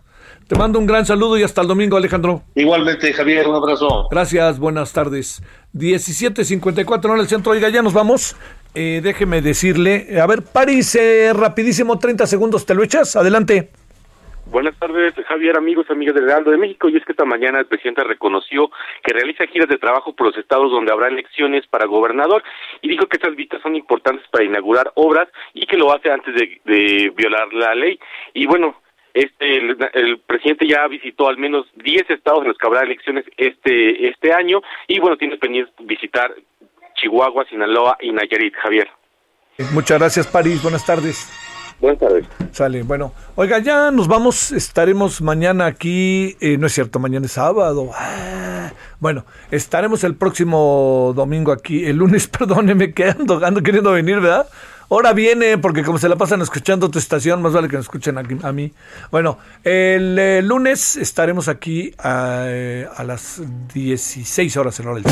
Te mando un gran saludo y hasta el domingo, Alejandro. Igualmente, Javier, un abrazo. Gracias, buenas tardes. 17.54 en el centro. Oiga, ya nos vamos. Eh, déjeme decirle, a ver, París, eh, rapidísimo, 30 segundos, ¿te lo echas? Adelante. Buenas tardes, Javier, amigos, amigas del Heraldo de México. Y es que esta mañana el presidente reconoció que realiza giras de trabajo por los estados donde habrá elecciones para gobernador y dijo que estas vistas son importantes para inaugurar obras y que lo hace antes de, de violar la ley. Y bueno, este, el, presidente ya visitó al menos 10 estados en los que habrá elecciones este, este año y bueno, tiene pendiente visitar Chihuahua, Sinaloa y Nayarit, Javier. Muchas gracias, París. Buenas tardes. Buenas tardes. Sale, bueno. Oiga, ya nos vamos, estaremos mañana aquí, eh, no es cierto, mañana es sábado. Ah, bueno, estaremos el próximo domingo aquí, el lunes, perdóneme, que ando, ando queriendo venir, ¿verdad? Ahora viene, porque como se la pasan escuchando tu estación, más vale que nos escuchen a, mí. Bueno, el, eh, lunes estaremos aquí a, eh, a, las 16 horas en hora del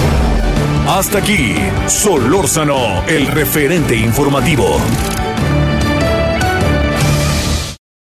Hasta aquí, Solórzano, el referente informativo.